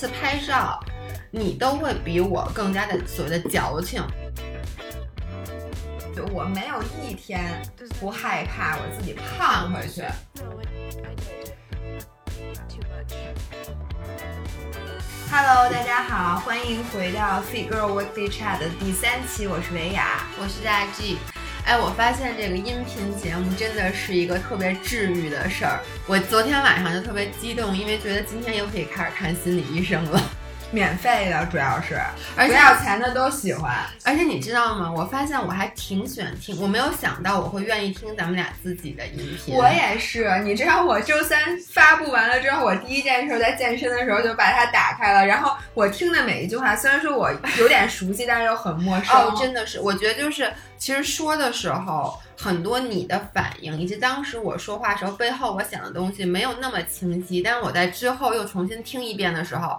次拍照，你都会比我更加的所谓的矫情。就我没有一天不害怕我自己胖回去。Hello，大家好，欢迎回到 Fit Girl Weekly Chat 的第三期，我是维雅，我是大 G。哎，我发现这个音频节目真的是一个特别治愈的事儿。我昨天晚上就特别激动，因为觉得今天又可以开始看心理医生了。免费的主要是，而且不要钱的都喜欢。而且你知道吗？我发现我还挺喜欢听，我没有想到我会愿意听咱们俩自己的音频。我也是，你知道我周三发布完了之后，我第一件事在健身的时候就把它打开了，然后我听的每一句话，虽然说我有点熟悉，但是又很陌生。哦，真的是，我觉得就是其实说的时候，很多你的反应以及当时我说话时候背后我想的东西没有那么清晰，但是我在之后又重新听一遍的时候。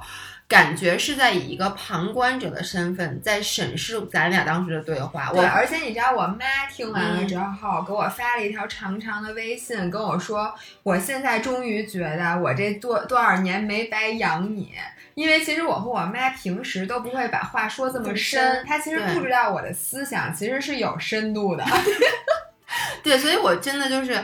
感觉是在以一个旁观者的身份在审视咱俩当时的对话。对，而且你知道，我妈听完了之后，给我发了一条长长的微信，跟我说：“我现在终于觉得我这多多少年没白养你。”因为其实我和我妈平时都不会把话说这么深，她其实不知道我的思想其实是有深度的。对，所以我真的就是。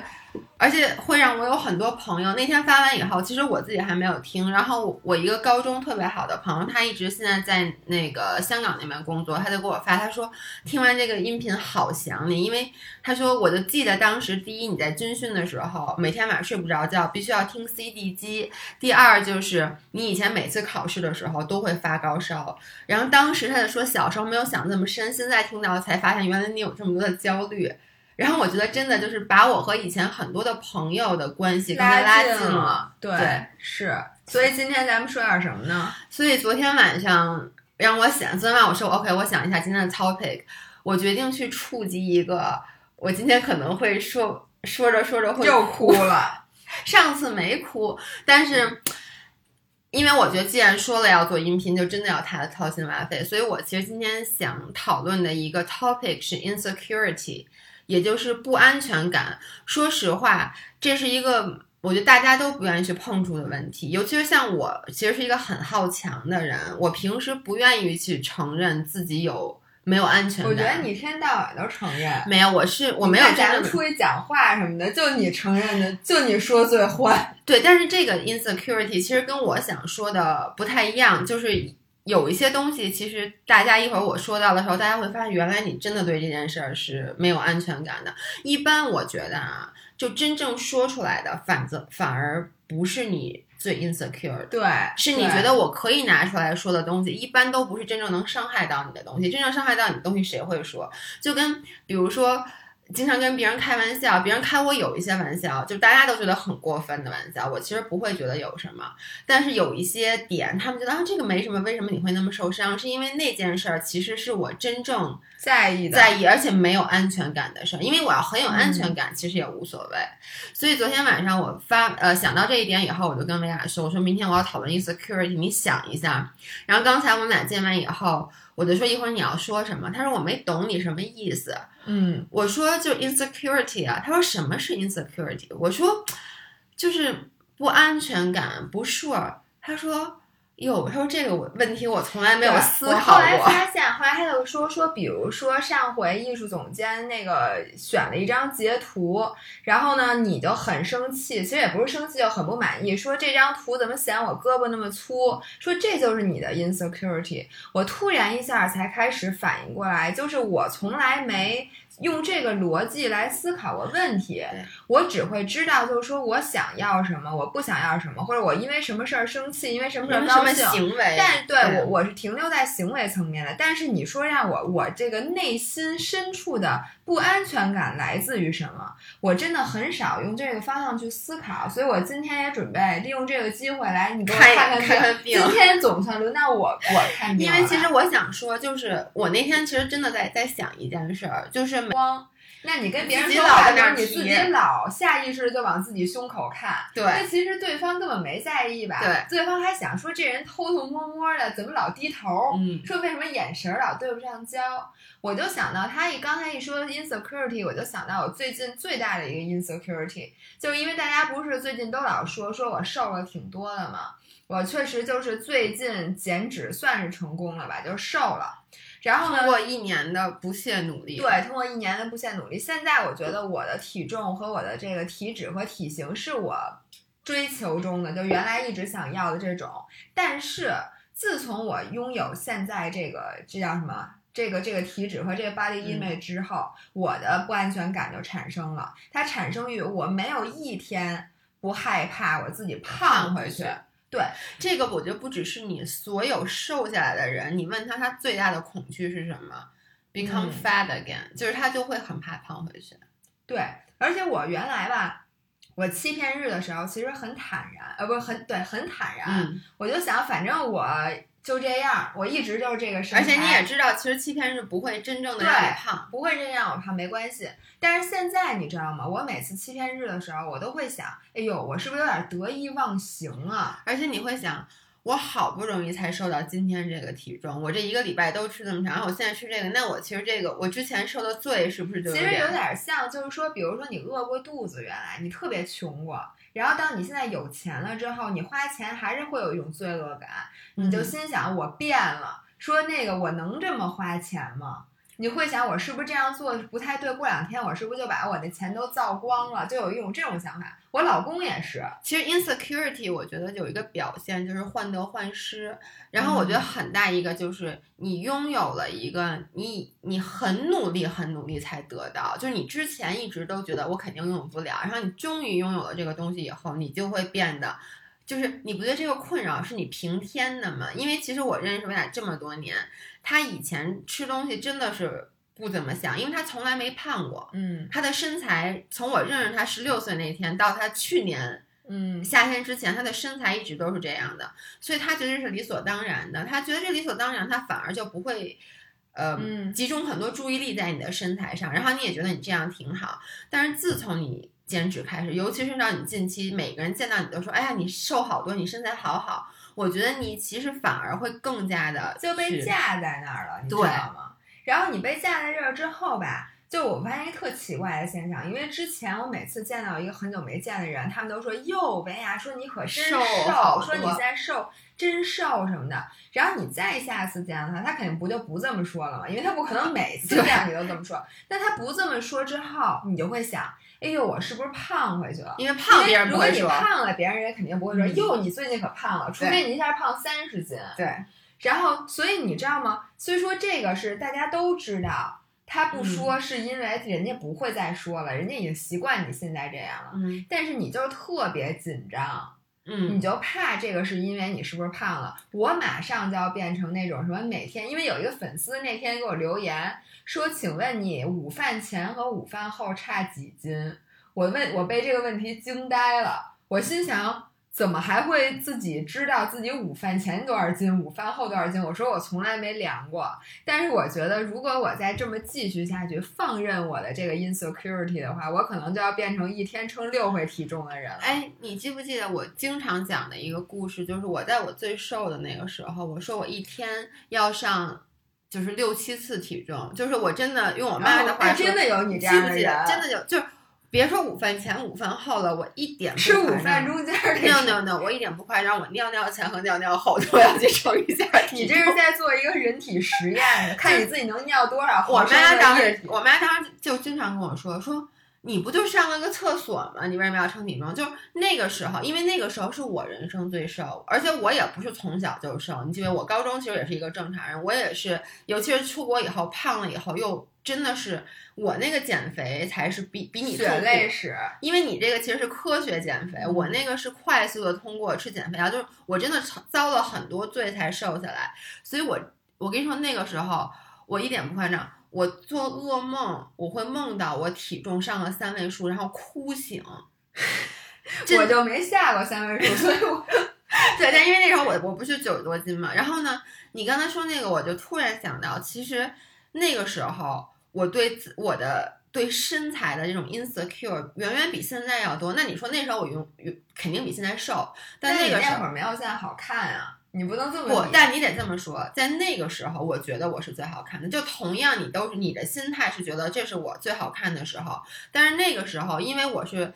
而且会让我有很多朋友。那天发完以后，其实我自己还没有听。然后我一个高中特别好的朋友，他一直现在在那个香港那边工作，他就给我发，他说听完这个音频好想你，因为他说我就记得当时第一你在军训的时候，每天晚上睡不着觉，必须要听 CD 机。第二就是你以前每次考试的时候都会发高烧。然后当时他就说小时候没有想那么深，现在听到才发现原来你有这么多的焦虑。然后我觉得真的就是把我和以前很多的朋友的关系更加拉近了。对，是。所以今天咱们说点什么呢？所以昨天晚上让我想，昨天晚上我说 OK，我想一下今天的 topic，我决定去触及一个，我今天可能会说说着说着会又哭了。上次没哭，但是因为我觉得既然说了要做音频，就真的要他的掏心挖肺，所以我其实今天想讨论的一个 topic 是 insecurity。也就是不安全感。说实话，这是一个我觉得大家都不愿意去碰触的问题。尤其是像我，其实是一个很好强的人，我平时不愿意去承认自己有没有安全感。我觉得你天到晚都承认。没有，我是我没有。咱们出去讲话什么的，就你承认的，就你说最坏。对，但是这个 insecurity 其实跟我想说的不太一样，就是。有一些东西，其实大家一会儿我说到的时候，大家会发现，原来你真的对这件事儿是没有安全感的。一般我觉得啊，就真正说出来的，反则反而不是你最 insecure，的对，是你觉得我可以拿出来说的东西，一般都不是真正能伤害到你的东西。真正伤害到你的东西，谁会说？就跟比如说。经常跟别人开玩笑，别人开我有一些玩笑，就大家都觉得很过分的玩笑，我其实不会觉得有什么。但是有一些点，他们觉得啊这个没什么，为什么你会那么受伤？是因为那件事儿其实是我真正在意的，在意而且没有安全感的事儿。因为我要很有安全感，其实也无所谓。所以昨天晚上我发呃想到这一点以后，我就跟维亚说，我说明天我要讨论 insecurity，你想一下。然后刚才我们俩见完以后。我就说一会儿你要说什么？他说我没懂你什么意思。嗯，我说就 insecurity 啊。他说什么是 insecurity？我说就是不安全感，不 sure。他说。哟，他说这个问题我从来没有思考过。后来发现，后来他就说说，比如说上回艺术总监那个选了一张截图，然后呢你就很生气，其实也不是生气，就很不满意，说这张图怎么显我胳膊那么粗？说这就是你的 insecurity。我突然一下才开始反应过来，就是我从来没。用这个逻辑来思考个问题，我只会知道，就是说我想要什么，我不想要什么，或者我因为什么事儿生气，因为什么事儿高兴。行为，但对我我是停留在行为层面的。但是你说让我我这个内心深处的不安全感来自于什么？我真的很少用这个方向去思考，所以我今天也准备利用这个机会来，你给我看看病。今天总算轮到我我看病。因为其实我想说，就是我那天其实真的在在想一件事儿，就是。光，那你跟别人说话的时候，你自己老下意识就往自己胸口看，对那其实对方根本没在意吧？对，对方还想说这人偷偷摸摸的，怎么老低头？嗯说为什么眼神儿老对不上焦？我就想到他一刚才一说 insecurity，我就想到我最近最大的一个 insecurity，就是因为大家不是最近都老说说我瘦了挺多的嘛，我确实就是最近减脂算是成功了吧，就瘦了。然后呢通，过一年的不懈努力，对，通过一年的不懈努力，现在我觉得我的体重和我的这个体脂和体型是我追求中的，就原来一直想要的这种。但是自从我拥有现在这个这叫什么？这个这个体脂和这个 body 嗯 image 之后，我的不安全感就产生了。它产生于我没有一天不害怕我自己胖回去。对，这个我觉得不只是你所有瘦下来的人，你问他他最大的恐惧是什么？Become 嗯 fat again，、就是他就会很怕胖回去。对，而且我原来吧，我欺骗日的时候其实很坦然，呃，不是很对，很坦然。嗯，我就想，反正我就这样，我一直就是这个身材，而且你也知道，其实欺骗是不会真正的对让你胖。不会这样，我胖没关系。但是现在你知道吗？我每次欺骗日的时候，我都会想，哎呦，我是不是有点得意忘形啊？而且你会想，我好不容易才瘦到今天这个体重，我这一个礼拜都吃这么长，然后我现在吃这个，那我其实这个我之前受的罪是不是就其实有点？点像，就是说，比如说你饿过肚子，原来你特别穷过，然后当你现在有钱了之后，你花钱还是会有一种罪恶感，你就嗯心想我变了，说那个我能这么花钱吗？你会想我是不是这样做不太对？过两天我是不是就把我的钱都造光了？就有一种这种想法。我老公也是，其实 insecurity 我觉得有一个表现就是患得患失，然后我觉得很大一个就是你拥有了一个你你很努力很努力才得到，就是你之前一直都觉得我肯定拥有不了，然后你终于拥有了这个东西以后，你就会变得。就是你不觉得这个困扰是你平添的吗？因为其实我认识薇娅这么多年，他以前吃东西真的是不怎么想，因为他从来没胖过。嗯他的身材从我认识他十六岁那天到他去年嗯夏天之前，他的身材一直都是这样的，所以他觉得这是理所当然的。他觉得这理所当然，他反而就不会，呃，嗯集中很多注意力在你的身材上，然后你也觉得你这样挺好。但是自从你减脂开始，尤其是让你近期每个人见到你都说：“哎呀，你瘦好多，你身材好好。”我觉得你其实反而会更加的就被架在那儿了，你知道吗？然后你被架在这儿之后吧，就我发现一个特奇怪的现象，因为之前我每次见到一个很久没见的人，他们都说哟，维亚说你可真瘦好说你现在瘦真瘦什么的。然后你再下次见到他，他肯定不就不这么说了嘛，因为他不可能每次见你都这么说。那他不这么说之后，你就会想，哎呦，我是不是胖回去了？因为胖别人不会说，果你胖了，别人也肯定不会说，嗯哟，你最近可胖了，除非你一下胖三十斤。对，然后，所以你知道吗？所以说这个是大家都知道，他不嗯说是因为人家不会再说了，人家已经习惯你现在这样了。嗯但是你就是特别紧张，嗯你就怕这个是因为你是不是胖了？我马上就要变成那种什么每天，因为有一个粉丝那天给我留言说，请问你午饭前和午饭后差几斤？我问我被这个问题惊呆了，我心想。怎么还会自己知道自己午饭前多少斤，午饭后多少斤？我说我从来没量过，但是我觉得如果我再这么继续下去，放任我的这个 insecurity 的话，我可能就要变成一天称六回体重的人了。哎，你记不记得我经常讲的一个故事？就是我在我最瘦的那个时候，我说我一天要上就是六七次体重，就是我真的用我妈的话说，哎真的有你这记不记样的人，得？真的有，就是别说午饭前、午饭后了，我一点不吃午饭中间儿 no no no，我一点不夸张，我尿尿前和尿尿后都要去称一下 体重。你这是在做一个人体实验，看你自己能尿多少我妈当时我妈当时就经常跟我说说。你不就上了个厕所吗？你为什么要称体重？就是那个时候，因为那个时候是我人生最瘦，而且我也不是从小就瘦。你记得我高中其实也是一个正常人，我也是，尤其是出国以后胖了以后，又真的是我那个减肥才是比比你血痛苦泪史，因为你这个其实是科学减肥，嗯。我那个是快速的通过吃减肥药，就是我真的遭了很多罪才瘦下来，所以我我跟你说那个时候我一点不夸张，我做噩梦我会梦到我体重上了三位数，然后哭醒。我就没下过三位数，所以我。对，但因为那时候我我不是九十多斤嘛，然后呢，你刚才说那个，我就突然想到，其实那个时候我对自我的对身材的这种 insecure 远远比现在要多。那你说那时候我用肯定比现在瘦，但那个时候会儿没有现在好看啊。你不能这么不，但你得这么说，在那个时候，我觉得我是最好看的。就同样，你都是你的心态是觉得这是我最好看的时候，但是那个时候，因为我是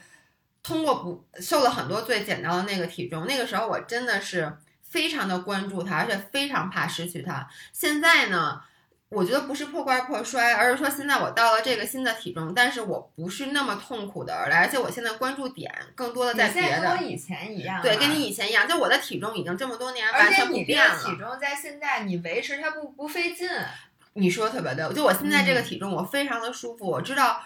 通过不瘦了很多最减到的那个体重，那个时候我真的是非常的关注它，而且非常怕失去它。现在呢？我觉得不是破罐破摔，而是说现在我到了这个新的体重，但是我不是那么痛苦的而来，而且我现在关注点更多的在别的。跟我以前一样。对，跟你以前一样，就我的体重已经这么多年完全不变了。体重在现在你维持它不不费劲。你说特别对，就我现在这个体重，我非常的舒服，我知道。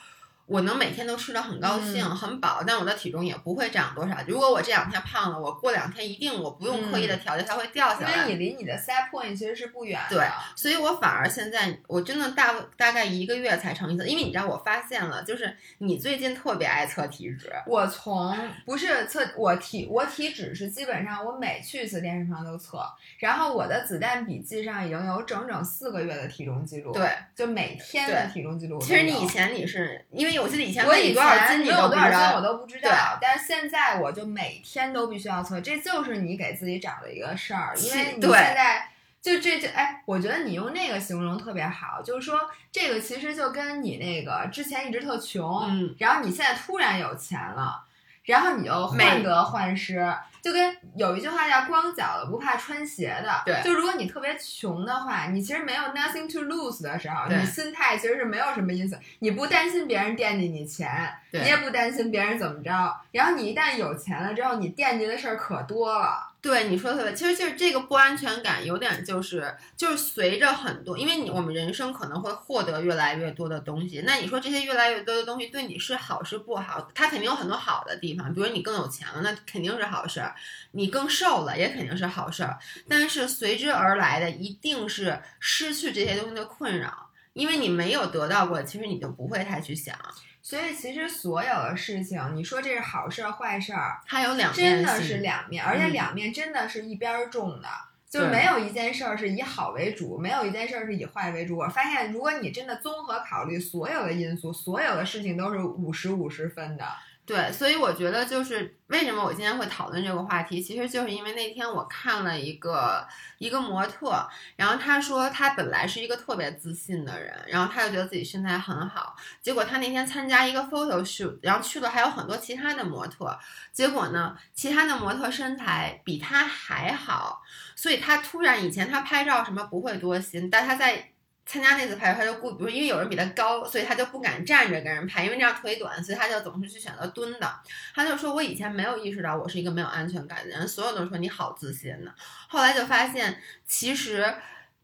我能每天都吃的很高兴、很饱，但我的体重也不会长多少。如果我这两天胖了，我过两天一定我不用刻意的调节，它会掉下来。因为你离你的 set point 其实是不远的。对，所以我反而现在我真的大大概一个月才称一次，因为你知道我发现了，就是你最近特别爱测体脂。我从不是测我体我体脂是基本上我每去一次健身房都测，然后我的子弹笔记上已经有整整四个月的体重记录。对，就每天的体重记录。其实你以前你是因为。我记得以前我以前你有多少斤我都不知道，但是现在我就每天都必须要测，这就是你给自己找的一个事儿，因为你现在就这就哎，我觉得你用那个形容特别好，就是说这个其实就跟你那个之前一直特穷，然后你现在突然有钱了，然后你就患得患失。就跟有一句话叫“光脚的不怕穿鞋的”，对，就如果你特别穷的话，你其实没有 nothing to lose 的时候，你心态其实是没有什么意思，你不担心别人惦记你钱，你也不担心别人怎么着，然后你一旦有钱了之后，你惦记的事儿可多了。对你说的特别，其实就是这个不安全感，有点就是就是随着很多，因为你我们人生可能会获得越来越多的东西，那你说这些越来越多的东西对你是好是不好？它肯定有很多好的地方，比如你更有钱了，那肯定是好事儿；你更瘦了，也肯定是好事儿。但是随之而来的一定是失去这些东西的困扰，因为你没有得到过，其实你就不会太去想。所以其实所有的事情，你说这是好事儿坏事儿，它有两面，真的是两面，而且两面真的是一边重的，就没有一件事儿是以好为主，没有一件事儿是以坏为主。我发现，如果你真的综合考虑所有的因素，所有的事情都是五十五十分的。对，所以我觉得就是为什么我今天会讨论这个话题，其实就是因为那天我看了一个一个模特，然后他说他本来是一个特别自信的人，然后他就觉得自己身材很好，结果他那天参加一个 photo shoot，然后去了还有很多其他的模特，结果呢，其他的模特身材比他还好，所以他突然以前他拍照什么不会多心，但他在。参加那次拍照，他就顾，比如因为有人比他高，所以他就不敢站着跟人拍，因为这样腿短，所以他就总是去选择蹲的。他就说：“我以前没有意识到我是一个没有安全感的人，所有人说你好自信呢。后来就发现，其实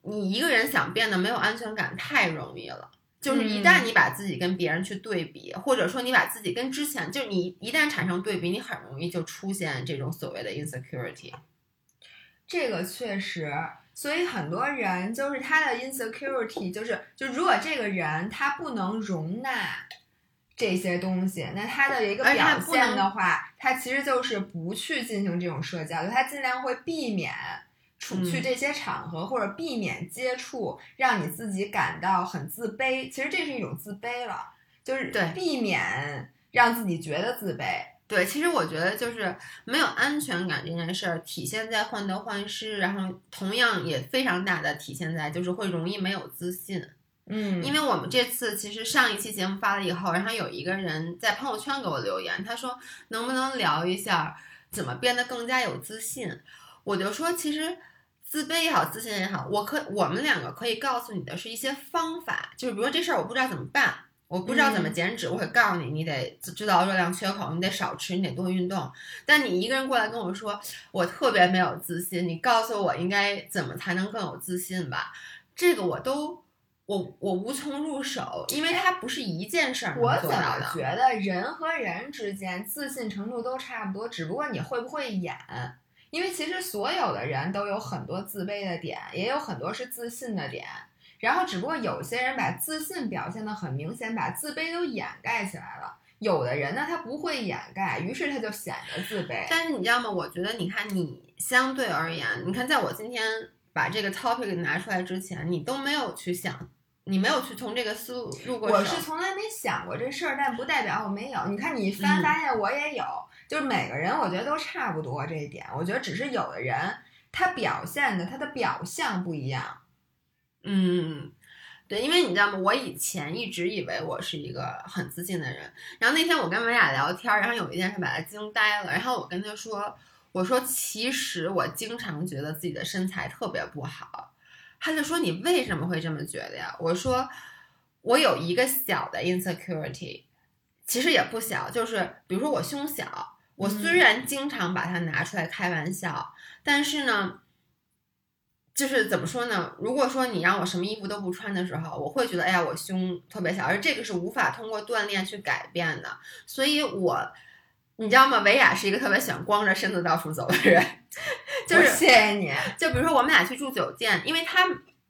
你一个人想变得没有安全感太容易了。就是一旦你把自己跟别人去对比，或者说你把自己跟之前，就是你一旦产生对比，你很容易就出现这种所谓的 insecurity。这个确实。”所以很多人就是他的 insecurity，就是就如果这个人他不能容纳这些东西，那他的一个表现的话，他其实就是不去进行这种社交，就他尽量会避免出去这些场合，或者避免接触，让你自己感到很自卑。其实这是一种自卑了，就是避免让自己觉得自卑。对，其实我觉得就是没有安全感这件事儿，体现在患得患失，然后同样也非常大的体现在就是会容易没有自信。嗯，因为我们这次其实上一期节目发了以后，然后有一个人在朋友圈给我留言，他说能不能聊一下怎么变得更加有自信？我就说其实自卑也好，自信也好，我可我们两个可以告诉你的是一些方法，就是比如说这事儿我不知道怎么办。我不知道怎么减脂，我会告诉你，你得知道热量缺口，你得少吃，你得多运动。但你一个人过来跟我说，我特别没有自信，你告诉我应该怎么才能更有自信吧？这个我都我我无从入手，因为它不是一件事儿我怎么觉得人和人之间自信程度都差不多，只不过你会不会演？因为其实所有的人都有很多自卑的点，也有很多是自信的点。然后，只不过有些人把自信表现的很明显，把自卑都掩盖起来了。有的人呢，他不会掩盖，于是他就显得自卑。但是你知道吗？我觉得，你看你相对而言，你看，在我今天把这个 topic 拿出来之前，你都没有去想。你没有去从这个思路入过手。我是从来没想过这事儿，但不代表我没有。你看你一翻，嗯发现我也有，就是每个人我觉得都差不多这一点。我觉得只是有的人他表现的他的表象不一样。嗯，对，因为你知道吗？我以前一直以为我是一个很自信的人，然后那天我跟维雅聊天，然后有一件事把她惊呆了，然后我跟她说，我说其实我经常觉得自己的身材特别不好，她就说你为什么会这么觉得呀？我说我有一个小的 insecurity，其实也不小，就是比如说我胸小，我虽然经常把它拿出来开玩笑，但是呢。就是怎么说呢？如果说你让我什么衣服都不穿的时候，我会觉得，哎呀，我胸特别小，而这个是无法通过锻炼去改变的。所以我，你知道吗？维亚是一个特别喜欢光着身子到处走的人，就是谢谢你。就比如说我们俩去住酒店，因为他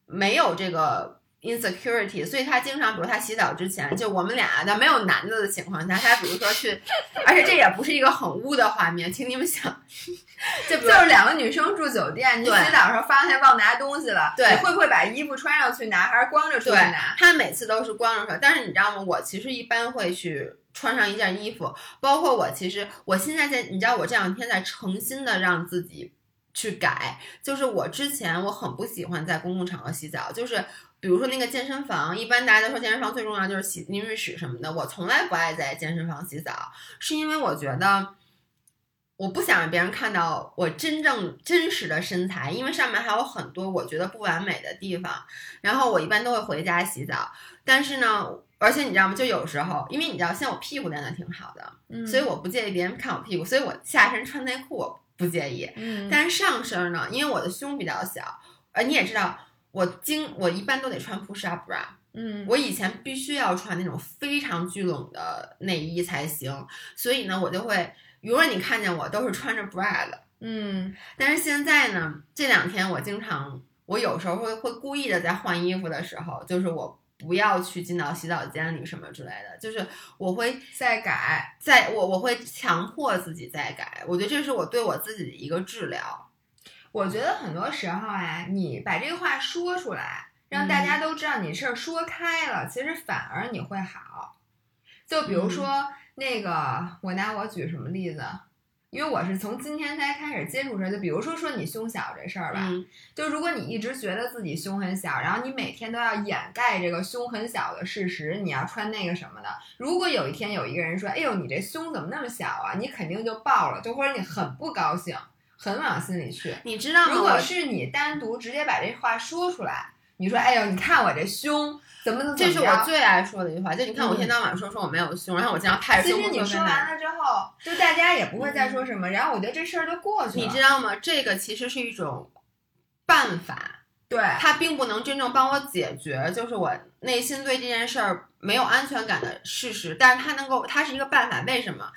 没有这个 insecurity，所以他经常，比如他洗澡之前，就我们俩在没有男的的情况下，他比如说去，而且这也不是一个很污的画面，请你们想，就就是两个女生住酒店，你洗对澡的时候发现忘拿东西了，对你会不会把衣服穿上去拿，还是光着出去拿？他每次都是光着手，但是你知道吗？我其实一般会去穿上一件衣服，包括我其实我现在在，你知道我这两天在诚心的让自己去改，就是我之前我很不喜欢在公共场合洗澡，就是。比如说那个健身房，一般大家都说健身房最重要就是洗淋浴室什么的，我从来不爱在健身房洗澡，是因为我觉得我不想让别人看到我真正真实的身材，因为上面还有很多我觉得不完美的地方。然后我一般都会回家洗澡，但是呢，而且你知道吗？就有时候，因为你知道，现在我屁股练的挺好的，嗯所以我不介意别人看我屁股，所以我下身穿内裤我不介意。嗯，但是上身呢，因为我的胸比较小，呃，你也知道，我经我一般都得穿 push up bra，嗯，我以前必须要穿那种非常聚拢的内衣才行，所以呢，我就会，如果你看见我都是穿着 bra 的。嗯但是现在呢，这两天我经常，我有时候会会故意的在换衣服的时候，就是我不要去进到洗澡间里什么之类的，就是我会再改。在我我会强迫自己再改，我觉得这是我对我自己的一个治疗。我觉得很多时候啊，你把这个话说出来，让大家都知道你事儿说开了，其实反而你会好。就比如说、那个，我拿我举什么例子？因为我是从今天才开始接触这，就比如说说你胸小这事儿吧，嗯就如果你一直觉得自己胸很小，然后你每天都要掩盖这个胸很小的事实，你要穿那个什么的。如果有一天有一个人说：“哎呦，你这胸怎么那么小啊？”你肯定就爆了，就或者你很不高兴，很往心里去。你知道吗？如果是你单独直接把这话说出来，你说：“哎呦，你看我这胸怎么怎么这是我最爱说的一句话，就你看我一天嗯到晚说说我没有胸，然后我经常拍胸其实你说完了之后，就大家也不会再说什么，然后我觉得这事儿就过去了。你知道吗？这个其实是一种办法，对，它并不能真正帮我解决，就是我内心对这件事儿没有安全感的事实，但是它能够，它是一个办法。为什么？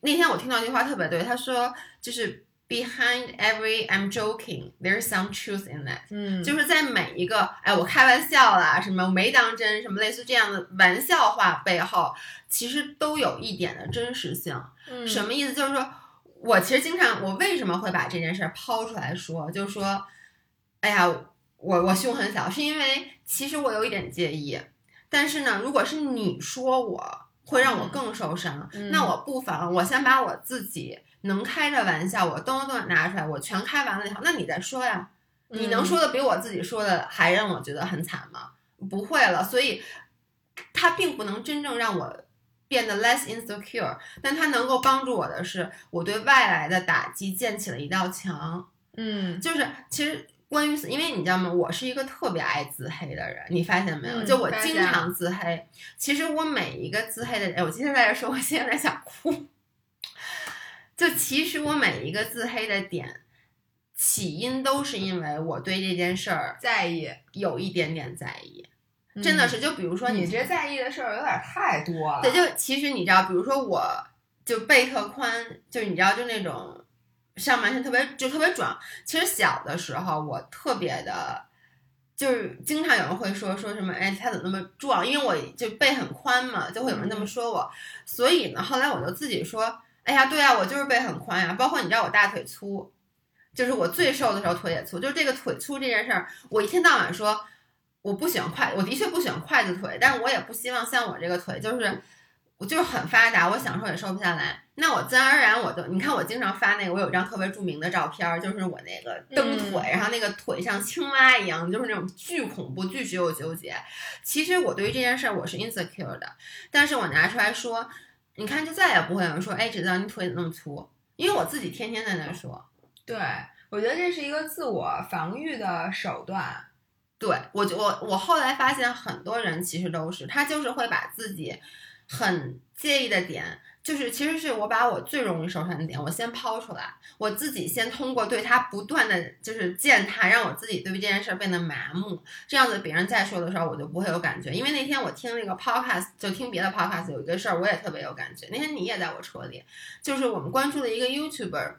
那天我听到一句话特别对，他说就是 behind every I'm joking, there's some truth in that。嗯，就是在每一个哎，我开玩笑啦，什么没当真，什么类似这样的玩笑话背后，其实都有一点的真实性。嗯什么意思？就是说我其实经常，我为什么会把这件事儿抛出来说，就是说，哎呀，我我胸很小，是因为其实我有一点介意，但是呢，如果是你说我，会让我更受伤，嗯那我不妨我先把我自己能开的玩笑，我都都拿出来，我全开完了以后，那你再说呀。你能说的比我自己说的还让我觉得很惨吗？不会了，所以它并不能真正让我变得 less insecure，但它能够帮助我的是，我对外来的打击建起了一道墙。嗯就是其实关于，因为你知道吗？我是一个特别爱自黑的人，你发现没有？嗯就我经常自黑。其实我每一个自黑的人，我今天在这说，我现在在想哭。就其实我每一个自黑的点，起因都是因为我对这件事儿在意，有一点点在意，真的是。就比如说嗯你这在意的事儿有点太多了。对，就其实你知道，比如说我就背特宽，就你知道，就那种上半身特别就特别壮。其实小的时候我特别的，就是经常有人会说说什么，哎，他怎么那么壮？因为我就背很宽嘛，就会有人这么说我。所以呢，后来我就自己说，哎呀，对呀、我就是背很宽呀。包括你知道我大腿粗，就是我最瘦的时候腿也粗，就是这个腿粗这件事儿，我一天到晚说。我不喜欢筷，我的确不喜欢筷子腿，但是我也不希望像我这个腿就是。我就是很发达，我想瘦也瘦不下来。那我自然而然我就，你看我经常发那个，我有一张特别著名的照片，就是我那个蹬腿，嗯然后那个腿像青蛙一样，就是那种巨恐怖、巨只有纠结。其实我对于这件事儿我是 insecure 的，但是我拿出来说，你看就再也不会有人说，哎，知道你腿怎么那么粗，因为我自己天天在那说。对，我觉得这是一个自我防御的手段。对我就我我后来发现很多人其实都是，他就是会把自己很介意的点，就是其实是我把我最容易受伤的点，我先抛出来，我自己先通过对他不断的就是践踏，让我自己对于这件事儿变得麻木，这样子别人再说的时候我就不会有感觉。因为那天我听那个 podcast，就听别的 podcast 有一个事儿，我也特别有感觉。那天你也在我车里，就是我们关注的一个 YouTuber。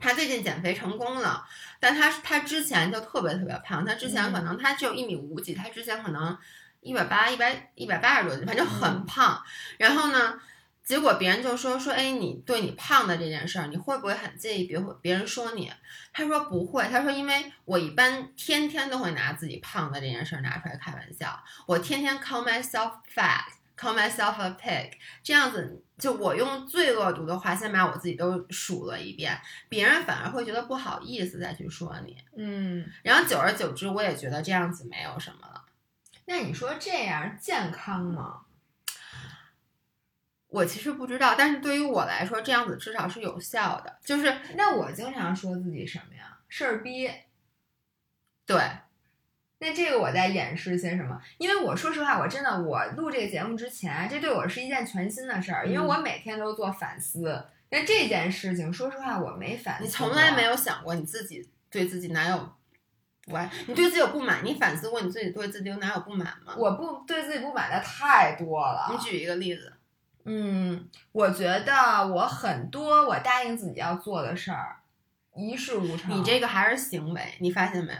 他最近减肥成功了，但他他之前就特别特别胖，他之前可能他只有一米五几，他之前可能一百八、一百一百八十多斤，反正很胖。然后呢，结果别人就说说，哎，你对你胖的这件事儿，你会不会很介意别别人说你？他说不会，他说因为我一般天天都会拿自己胖的这件事儿拿出来开玩笑，我天天 call myself fat。call myself a pig，这样子就我用最恶毒的话先把我自己都数了一遍，别人反而会觉得不好意思再去说你，嗯，然后久而久之，我也觉得这样子没有什么了。那你说这样健康吗？我其实不知道，但是对于我来说，这样子至少是有效的。就是那我经常说自己什么呀？事儿逼。对，那这个我在掩饰些什么？因为我说实话，我真的我录这个节目之前，这对我是一件全新的事儿，因为嗯我每天都做反思。那这件事情，说实话，我没反思。你从来没。有想过你自己对自己哪有不爱？你对自己有不满？你反思过你自己对自己有哪有不满吗？我不对自己不满的太多了。你举一个例子。嗯，我觉得我很多我答应自己要做的事儿，一事无成。你这个还是行为，你发现没有？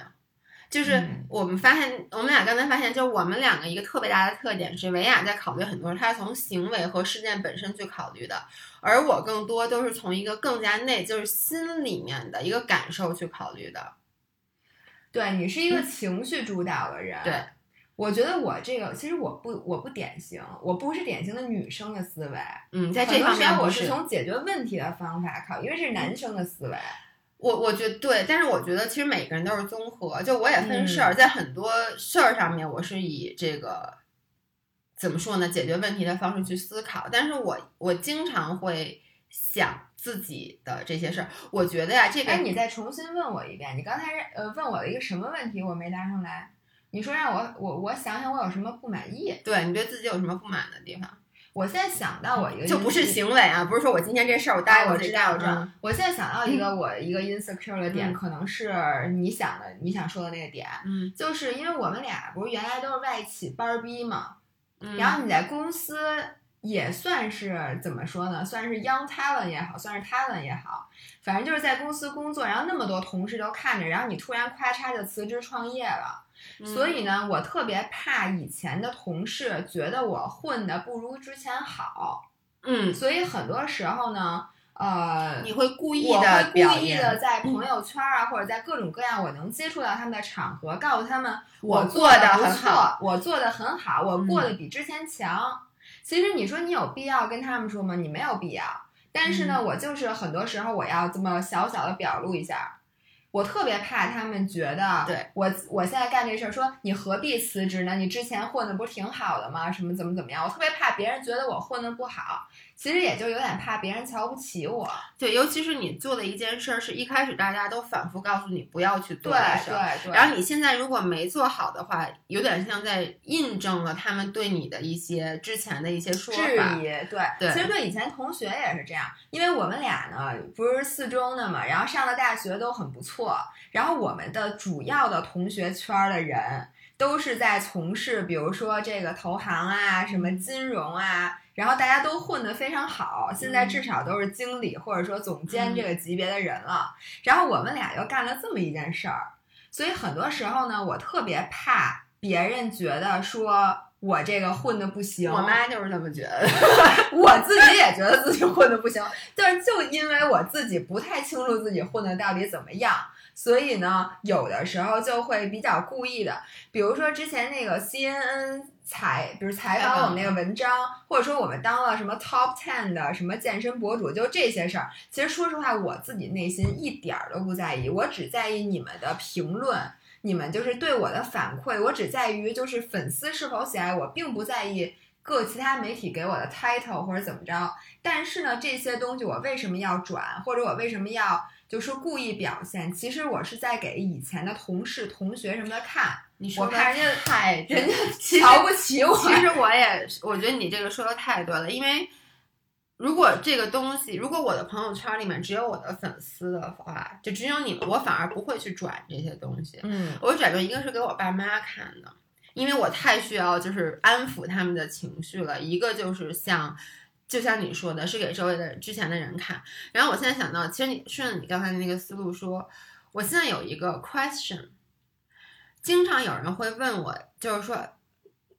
就是嗯我们发现，我们俩刚才发现，就是我们两个一个特别大的特点是，维亚在考虑很多，他是从行为和事件本身去考虑的，而我更多都是从一个更加内，就是心里面的一个感受去考虑的。对你是一个情绪主导的人。对，我觉得我这个其实我不我不典型，我不是典型的女生的思维。嗯，在这方面我是从解决问题的方法考，因为这是男生的思维。我我觉得对，但是我觉得其实每个人都是综合，就我也分事嗯儿，在很多事儿上面，我是以这个怎么说呢，解决问题的方式去思考，但是我我经常会想自己的这些事儿，我觉得呀，这个哎，你再重新问我一遍，你刚才呃问我了一个什么问题，我没答上来。你说让我我我想想我有什么不满意。对你对自己有什么不满的地方，我现在想到我一个就不是行为啊，不是说我今天这事儿我答哎，应我知道，我知道嗯。我现在想到一个我一个 insecure 的点，嗯可能是你想的你想说的那个点，嗯就是因为我们俩不是原来都是外企班儿逼嘛，嗯，然后你在公司也算是怎么说呢？算是 young talent 也好，算是 talent 也好，反正就是在公司工作，然后那么多同事都看着，然后你突然咔嚓就辞职创业了。嗯所以呢，我特别怕以前的同事觉得我混的不如之前好，嗯，所以很多时候呢，呃，你会故意我的会故意的在朋友圈啊，或者在各种各样我能接触到他们的场合，告诉他们我做的不错很好，我做的很好，我过嗯得比之前强。其实你说你有必要跟他们说吗？你没有必要。但是呢，嗯我就是很多时候我要这么小小的表露一下。我特别怕他们觉得，对我我现在干这事儿，说你何必辞职呢？你之前混的不是挺好的吗？什么怎么怎么样？我特别怕别人觉得我混的不好，其实也就有点怕别人瞧不起我。对，尤其是你做的一件事儿，是一开始大家都反复告诉你不要去做对的事儿，对对，然后你现在如果没做好的话，有点像在印证了他们对你的一些之前的一些说法质。疑，对，对其实对以前同学也是这样，因为我们俩呢不是四中的嘛，然后上了大学都很不错，然后我们的主要的同学圈儿的人都是在从事，比如说这个投行啊，什么金融啊，然后大家都混得非常好，现在至少都是经理或者说总监嗯这个级别的人了，然后我们俩又干了这么一件事儿，所以很多时候呢，我特别怕别人觉得说我这个混的不行。我妈就是这么觉得，我自己也觉得自己混的不行，但是就因为我自己不太清楚自己混的到底怎么样，所以呢，有的时候就会比较故意的，比如说之前那个 CNN 采，比如采访我们那个文章，或者说我们当了什么 Top Ten 的什么健身博主，就这些事儿。其实说实话，我自己内心一点儿都不在意，我只在意你们的评论。你们就是对我的反馈，我只在于就是粉丝是否喜爱我，并不在意各其他媒体给我的 title 或者怎么着。但是呢，这些东西我为什么要转，或者我为什么要就是故意表现？其实我是在给以前的同事、同学什么的看。你说我看人家太人家瞧不起我。其实我也，我觉得你这个说的太对了，因为如果这个东西，如果我的朋友圈里面只有我的粉丝的话，就只有你们，我反而不会去转这些东西。嗯我转的一个是给我爸妈看的，因为我太需要就是安抚他们的情绪了；一个就是像，就像你说的，是给周围的之前的人看。然后我现在想到，其实你顺着你刚才的那个思路说，我现在有一个 question，经常有人会问我，就是说。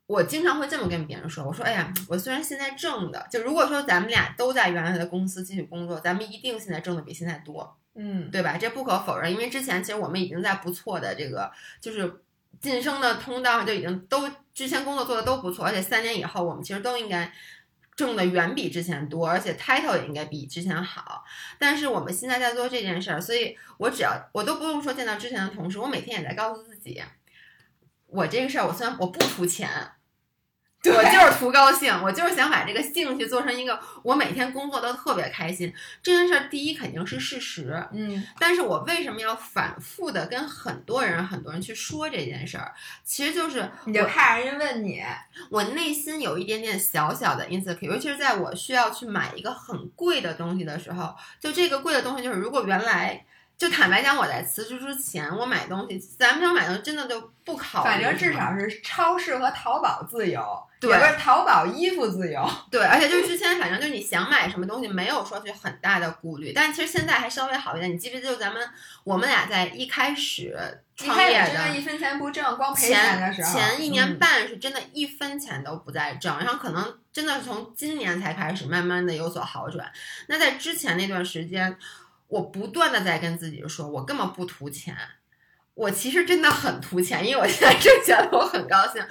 我经常会这么跟别人说：“我说，哎呀，我虽然现在挣的，就如果说咱们俩都在原来的公司继续工作，咱们一定现在挣的比现在多。嗯对吧？这不可否认，因为之前其实我们已经在不错的这个就是晋升的通道就已经都之前工作做的都不错，而且三年以后我们其实都应该挣的远比之前多，而且 title 也应该比之前好。但是我们现在在做这件事儿，所以我只要我都不用说见到之前的同事，我每天也在告诉自己，我这个事儿我虽然我不图钱。对我就是图高兴，我就是想把这个兴趣做成一个我每天工作都特别开心。这件事儿，第一肯定是事实，嗯但是我为什么要反复的跟很多人、很多人去说这件事儿？其实就是你就怕人家问你，我内心有一点点小小的 insecure，尤其是在我需要去买一个很贵的东西的时候，就这个贵的东西，就是如果原来就坦白讲，我在辞职之前，我买东西，咱们想买东西真的就不考虑，反正至少是超市和淘宝自由，对也不是淘宝衣服自由。对，而且就是之前，反正就是你想买什么东西，没有说去很大的顾虑。但其实现在还稍微好一点。你记不记得，就咱们我们俩在一开始创业的真的一分钱不挣，光赔钱的前时候，前一年嗯半是真的一分钱都不在挣，然后可能真的是从今年才开始慢慢的有所好转。那在之前那段时间，我不断的在跟自己说，我根本不图钱。我其实真的很图钱，因为我现在挣钱了，我很高兴。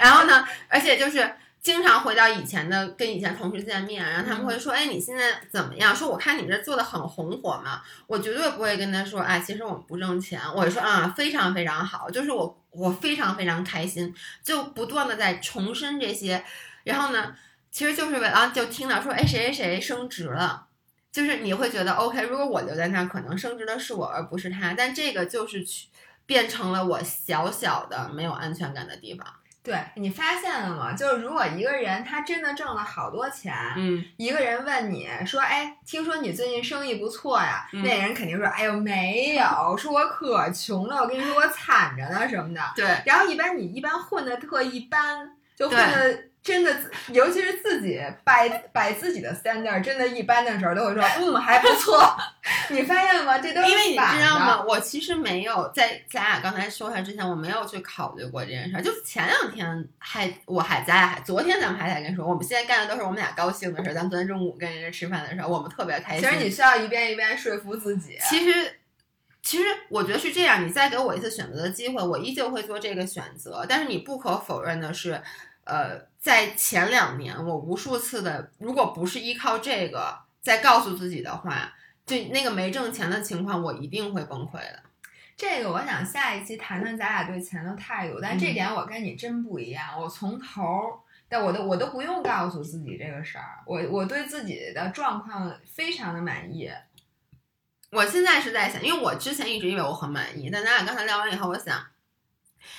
然后呢，而且就是经常回到以前的跟以前同事见面，然后他们会说：“哎，你现在怎么样？”说我看你这做的很红火嘛。我绝对不会跟他说：“哎，其实我们不挣钱。”我说：“啊，非常非常好，就是我我非常非常开心。”就不断的在重申这些，然后呢，其实就是为啊就听到说：“哎，谁谁谁升职了。”就是你会觉得 OK，如果我留在那儿，可能升职的是我，而不是他。但这个就是去变成了我小小的没有安全感的地方。对你发现了吗？就是如果一个人他真的挣了好多钱，嗯，一个人问你说：“哎，听说你最近生意不错呀？”嗯那人肯定说：“哎呦，没有，说我可穷了，我跟你说我惨着呢什么的。对”然后一般你一般混的特一般，就混的真的，尤其是自己摆摆自己的 standard 真的一般的时候，都会说：“ 嗯，还不错。”你发现了吗？这都是因为你知道吗？我其实没有在咱俩刚才说话之前，我没有去考虑过这件事儿。就前两天还我还咱俩还昨天咱们还在跟说，我们现在干的都是我们俩高兴的事儿。咱们昨天中午跟人家吃饭的时候，我们特别开心。其实你需要一遍一遍说服自己。其实，其实我觉得是这样，你再给我一次选择的机会，我依旧会做这个选择。但是你不可否认的是，呃，在前两年，我无数次的，如果不是依靠这个在告诉自己的话，就那个没挣钱的情况，我一定会崩溃的。这个我想下一期谈谈咱俩对钱的态度，但这嗯点我跟你真不一样。我从头儿，但我都我都不用告诉自己这个事儿，我我对自己的状况非常的满意。我现在是在想，因为我之前一直以为我很满意，但咱俩刚才聊完以后，我想，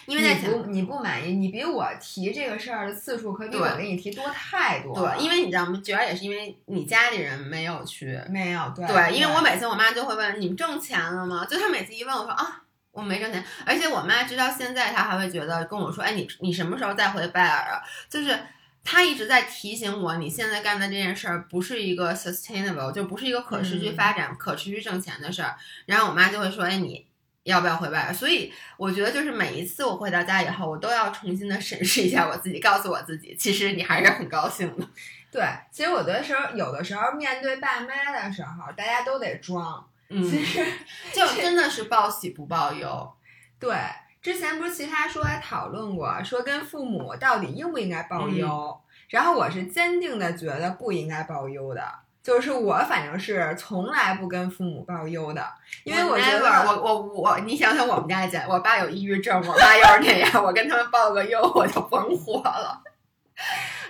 因为你不你不满意，你比我提这个事儿的次数可比我对给你提多太多了。对，因为你知道吗？主要也是因为你家里人没有去没有对对，因为我每次我妈就会问你们挣钱了吗？就她每次一问我说啊，我没挣钱，而且我妈直到现在她还会觉得跟我说，哎，你你什么时候再回拜尔啊？就是她一直在提醒我，你现在干的这件事儿不是一个 sustainable，就不是一个可持续嗯发展、可持续挣钱的事儿。然后我妈就会说，哎，你要不要回外？所以我觉得就是每一次我回到家以后，我都要重新的审视一下我自己，告诉我自己，其实你还是很高兴的。对，其实我觉得时候有的时候面对爸妈的时候，大家都得装。嗯，其实 就真的是报喜不报忧。对，之前不是其他说还讨论过，说跟父母到底应不应该报忧？然后我是坚定的觉得不应该报忧的，就是我反正是从来不跟父母报忧的，因为我觉得我我我，你想想我们家姐，我爸有抑郁症，我妈要是那样，我跟他们报个忧，我就甭活了。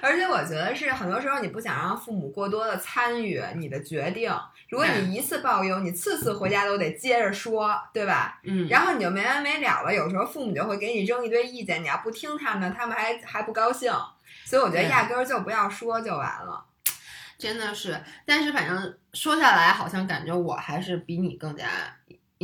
而且我觉得是很多时候你不想让父母过多的参与你的决定，如果你一次报忧，你次次回家都得接着说，对吧？嗯，然后你就没完没了了。有时候父母就会给你扔一堆意见，你要不听他们，他们还还不高兴。所以我觉得压根儿就不要说就完了。真的是，但是反正说下来，好像感觉我还是比你更加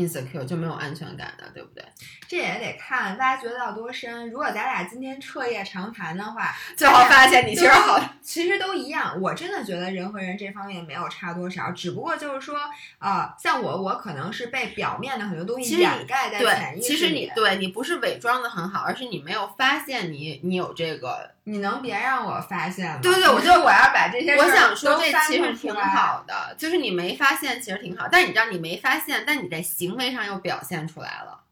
insecure，就没有安全感的，对不对？这也得看大家觉得到多深。如果咱俩今天彻夜长谈的话，最后发现你其实好，其实都一样。我真的觉得人和人这方面没有差多少，只不过就是说，呃，像我，我可能是被表面的很多东西掩盖在潜对，意识里。其实你对你不是伪装的很好，而是你没有发现你你有这个。你能别让我发现吗？对对对我就你说我要把这些我想说这其实。挺好的，就是你没发现其实挺好，但你知道你没发现，但你在行为上又表现出来了，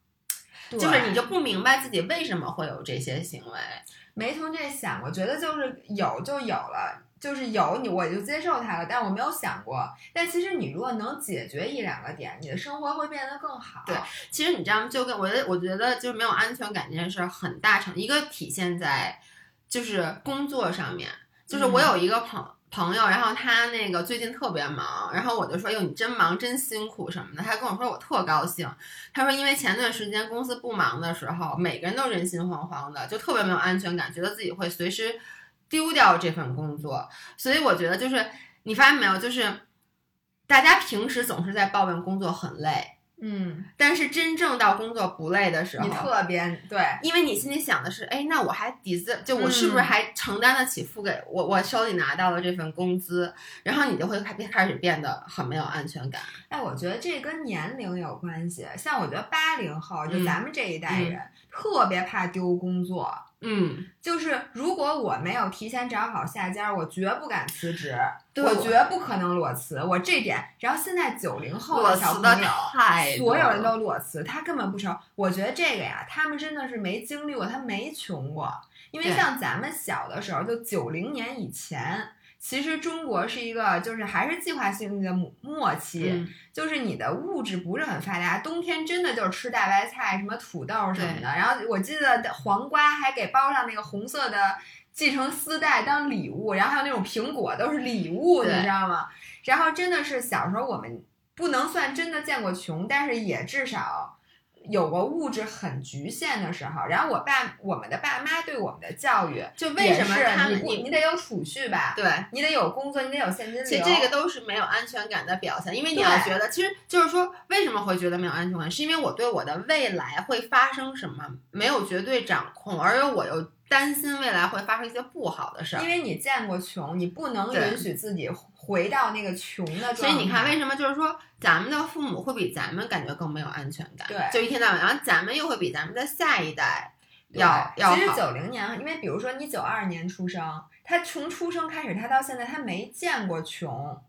就是你就不明白自己为什么会有这些行为。没从这想过，觉得就是有就有了，就是有你我就接受它了，但我没有想过。但其实你如果能解决一两个点，你的生活会变得更好。对其实你这样就跟我觉得，我觉得就是没有安全感这件事儿很大程一个体现在就是工作上面，就是我有一个朋。朋友，然后他那个最近特别忙，然后我就说：“哟，你真忙，真辛苦什么的。”他跟我说：“我特高兴。”他说：“因为前段时间公司不忙的时候，每个人都人心惶惶的，就特别没有安全感，觉得自己会随时丢掉这份工作。所以我觉得，就是你发现没有，就是大家平时总是在抱怨工作很累，嗯，但是真正到工作不累的时候，你特别对，因为你心里想的是，哎，那我还 deserve，就我是不是嗯还承担得起付给我我手里拿到的这份工资？然后你就会开开始变得很没有安全感。哎，我觉得这跟年龄有关系。像我觉得八零后，就嗯咱们这一代人，特别怕丢工作。嗯，就是如果我没有提前找好下家，我绝不敢辞职，对我我绝不可能裸辞。我这点，然后现在九零后的小朋友，太所有人都裸辞，他根本不愁。我觉得这个呀，他们真的是没经历过，他没穷过。因为像咱们小的时候，就九零年以前，其实中国是一个就是还是计划性的末末期，嗯就是你的物质不是很发达，冬天真的就是吃大白菜、什么土豆什么的。然后我记得黄瓜还给包上那个红色的系成丝带当礼物，然后还有那种苹果都是礼物，你知道吗？然后真的是小时候我们不能算真的见过穷，但是也至少。有过物质很局限的时候，然后我爸我们的爸妈对我们的教育，就为什么他们你你得有储蓄吧？对，你得有工作，你得有现金流。其实这个都是没有安全感的表现，因为你要觉得，其实就是说，为什么会觉得没有安全感，是因为我对我的未来会发生什么没有绝对掌控，而我又担心未来会发生一些不好的事儿因。为你见过穷，你不能允许自己回到那个穷的状态。所以你看，为什么就是说，咱们的父母会比咱们感觉更没有安全感？对就一天到晚，然后咱们又会比咱们的下一代对要要其实好。九零年，因为比如说你九二年出生，他从出生开始，他到现在他没见过穷，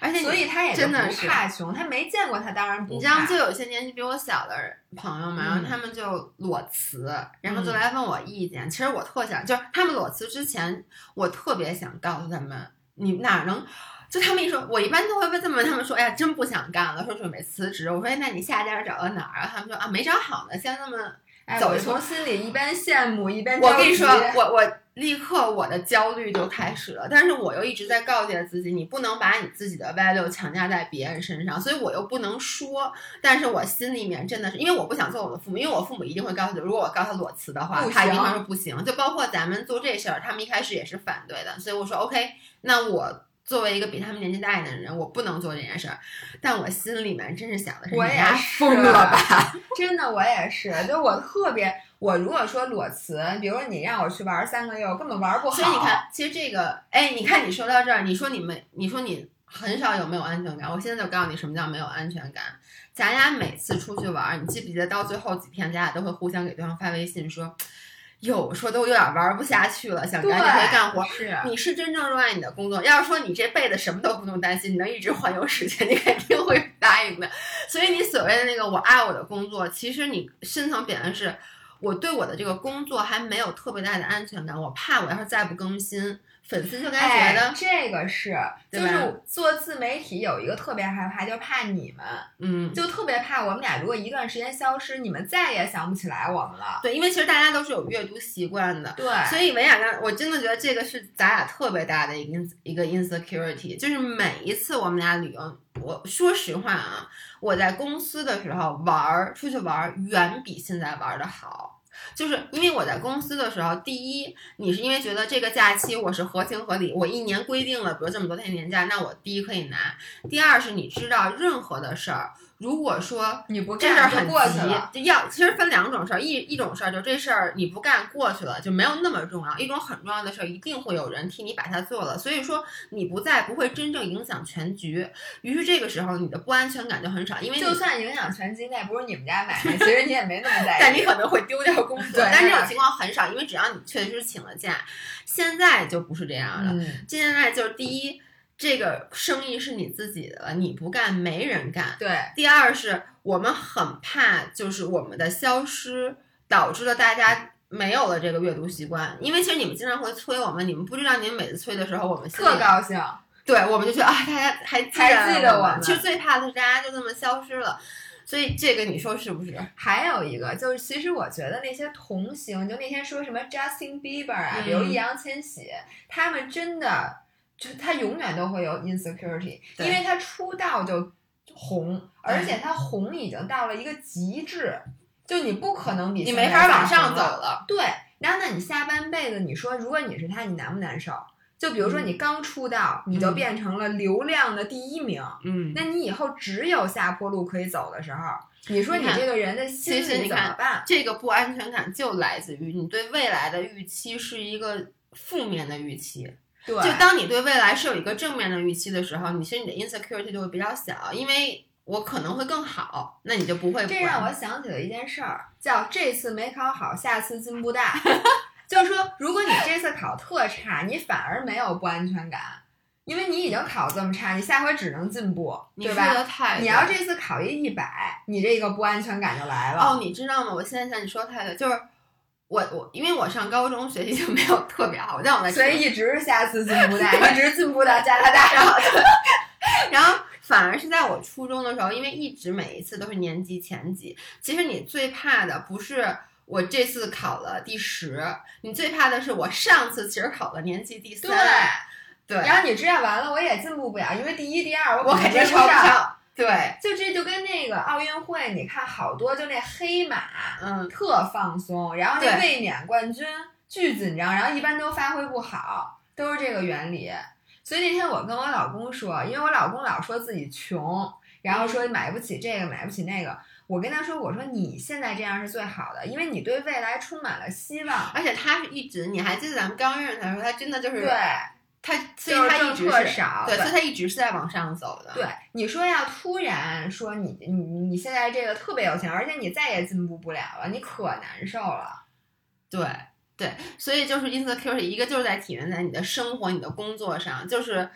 而且所以他也真的是怕穷。他没见过，他当然不怕。你知道，就有些年纪比我小的朋友们，然后嗯他们就裸辞，然后就嗯来问我意见。其实我特想，就是他们裸辞之前，我特别想告诉他们，你哪能？就他们一说，我一般都会问这么问他们说，哎呀，真不想干了，说准备辞职。我说，哎，那你下家找到哪儿啊？他们说啊，没找好呢，先那么哎，走从心里一边羡慕一边我跟你说，我我立刻我的焦虑就开始了，但是我又一直在告诫自己，你不能把你自己的 value 强加在别人身上，所以我又不能说，但是我心里面真的是，因为我不想做我的父母，因为我父母一定会告诉我，如果我告他裸辞的话，他一定会说不行，就包括咱们做这事儿，他们一开始也是反对的，所以我说 OK，那我。作为一个比他们年纪大一点的人，我不能做这件事儿，但我心里面真是想的是，我也是疯了吧？真的，我也是，就我特别，我如果说裸辞，比如说你让我去玩三个月，我根本玩不好。所以你看，其实这个，哎，你看你说到这儿，你说你们，你说你很少有没有安全感，我现在就告诉你什么叫没有安全感。咱俩每次出去玩儿，你记不记得到最后几天，咱俩都会互相给对方发微信说，有，说都有点玩不下去了，想赶紧回去干活。是你是真正热爱你的工作。要是说你这辈子什么都不用担心，你能一直环游世界，你肯定会答应的。所以你所谓的那个我爱我的工作，其实你深层表现是，我对我的这个工作还没有特别大的安全感，我怕我要是再不更新，粉丝就该觉得，哎，这个是，就是做自媒体有一个特别害怕，就怕你们，嗯，就特别怕我们俩如果一段时间消失，你们再也想不起来我们了。对，因为其实大家都是有阅读习惯的。对，所以文雅刚，我真的觉得这个是咱俩特别大的一个一个 insecurity，就是每一次我们俩旅游，我说实话啊，我在公司的时候玩儿，出去玩儿远比现在玩的好。就是因为我在公司的时候，第一，你是因为觉得这个假期我是合情合理，我一年规定了，比如这么多天年假，那我第一可以拿；第二是你知道任何的事儿，如果说你不这事很急过去了。，就要其实分两种事儿，一一种事儿就这事儿你不干过去了，就没有那么重要；一种很重要的事儿，一定会有人替你把它做了。所以说你不在不会真正影响全局，于是这个时候你的不安全感就很少，因为就算影响全局，那也不是你们家买卖，其实你也没那么在意。但你可能会丢掉工 作，对但这种情况很少，因为只要你确实请了假，现在就不是这样了。嗯，现在就是第一，这个生意是你自己的了，你不干没人干。对，第二是我们很怕，就是我们的消失导致了大家没有了这个阅读习惯，因为其实你们经常会催我们，你们不知道你们每次催的时候，我们特高兴。对，我们就觉得啊，大家还记还记得我我们其实最怕的是大家就这么消失了，所以这个你说是不是？还有一个就是，其实我觉得那些童星，就那天说什么 Justin Bieber 啊，嗯比如易烊千玺，他们真的就他永远都会有 insecurity，因为他出道就红，而且他红已经到了一个极致，就你不可能比你没法往上走了。对，然后那你下半辈子，你说如果你是他，你难不难受？就比如说嗯你刚出道，你就嗯变成了流量的第一名，嗯，那你以后只有下坡路可以走的时候，你说你这个人的心理其实你看怎么办？这个不安全感就来自于你对未来的预期是一个负面的预期。对，就当你对未来是有一个正面的预期的时候，你其实你的 insecurity 就会比较小，因为我可能会更好，那你就不会这让我想起了一件事儿，叫这次没考好，下次进步大。就是说，如果你这次考特差，你反而没有不安全感，因为你已经考这么差，你下回只能进步，对吧？的太你要这次考一一百，你这个不安全感就来了。哦，你知道吗？我现在想你说的太对，就是我我因为我上高中学习就没有特别好，但我在所以一直是下次进步 大，一直进步到加拿大。然后 然后反而是在我初中的时候，因为一直每一次都是年级前几，其实你最怕的不是。我这次考了第十，你最怕的是我上次其实考了年级第三，对，对，然后你这样完了，我也进步不了，因为第一、第二我肯定超不上，对，就这就跟那个奥运会，你看好多就那黑马嗯，特放松，然后那卫冕冠军巨紧张，然后一般都发挥不好，都是这个原理。所以那天我跟我老公说，因为我老公老说自己穷，然后说买不起这个买不起那个，我跟他说，我说你现在这样是最好的，因为你对未来充满了希望。而且他是一直，你还记得咱们刚认识他的时候，他真的就是对他，所以就是他一直少对所以他一直是在往上走的。对，你说要突然说你你你现在这个特别有钱，而且你再也进步不了了，你可难受了。对对，所以就是 insecurity，一个就是在体现在你的生活、你的工作上，就是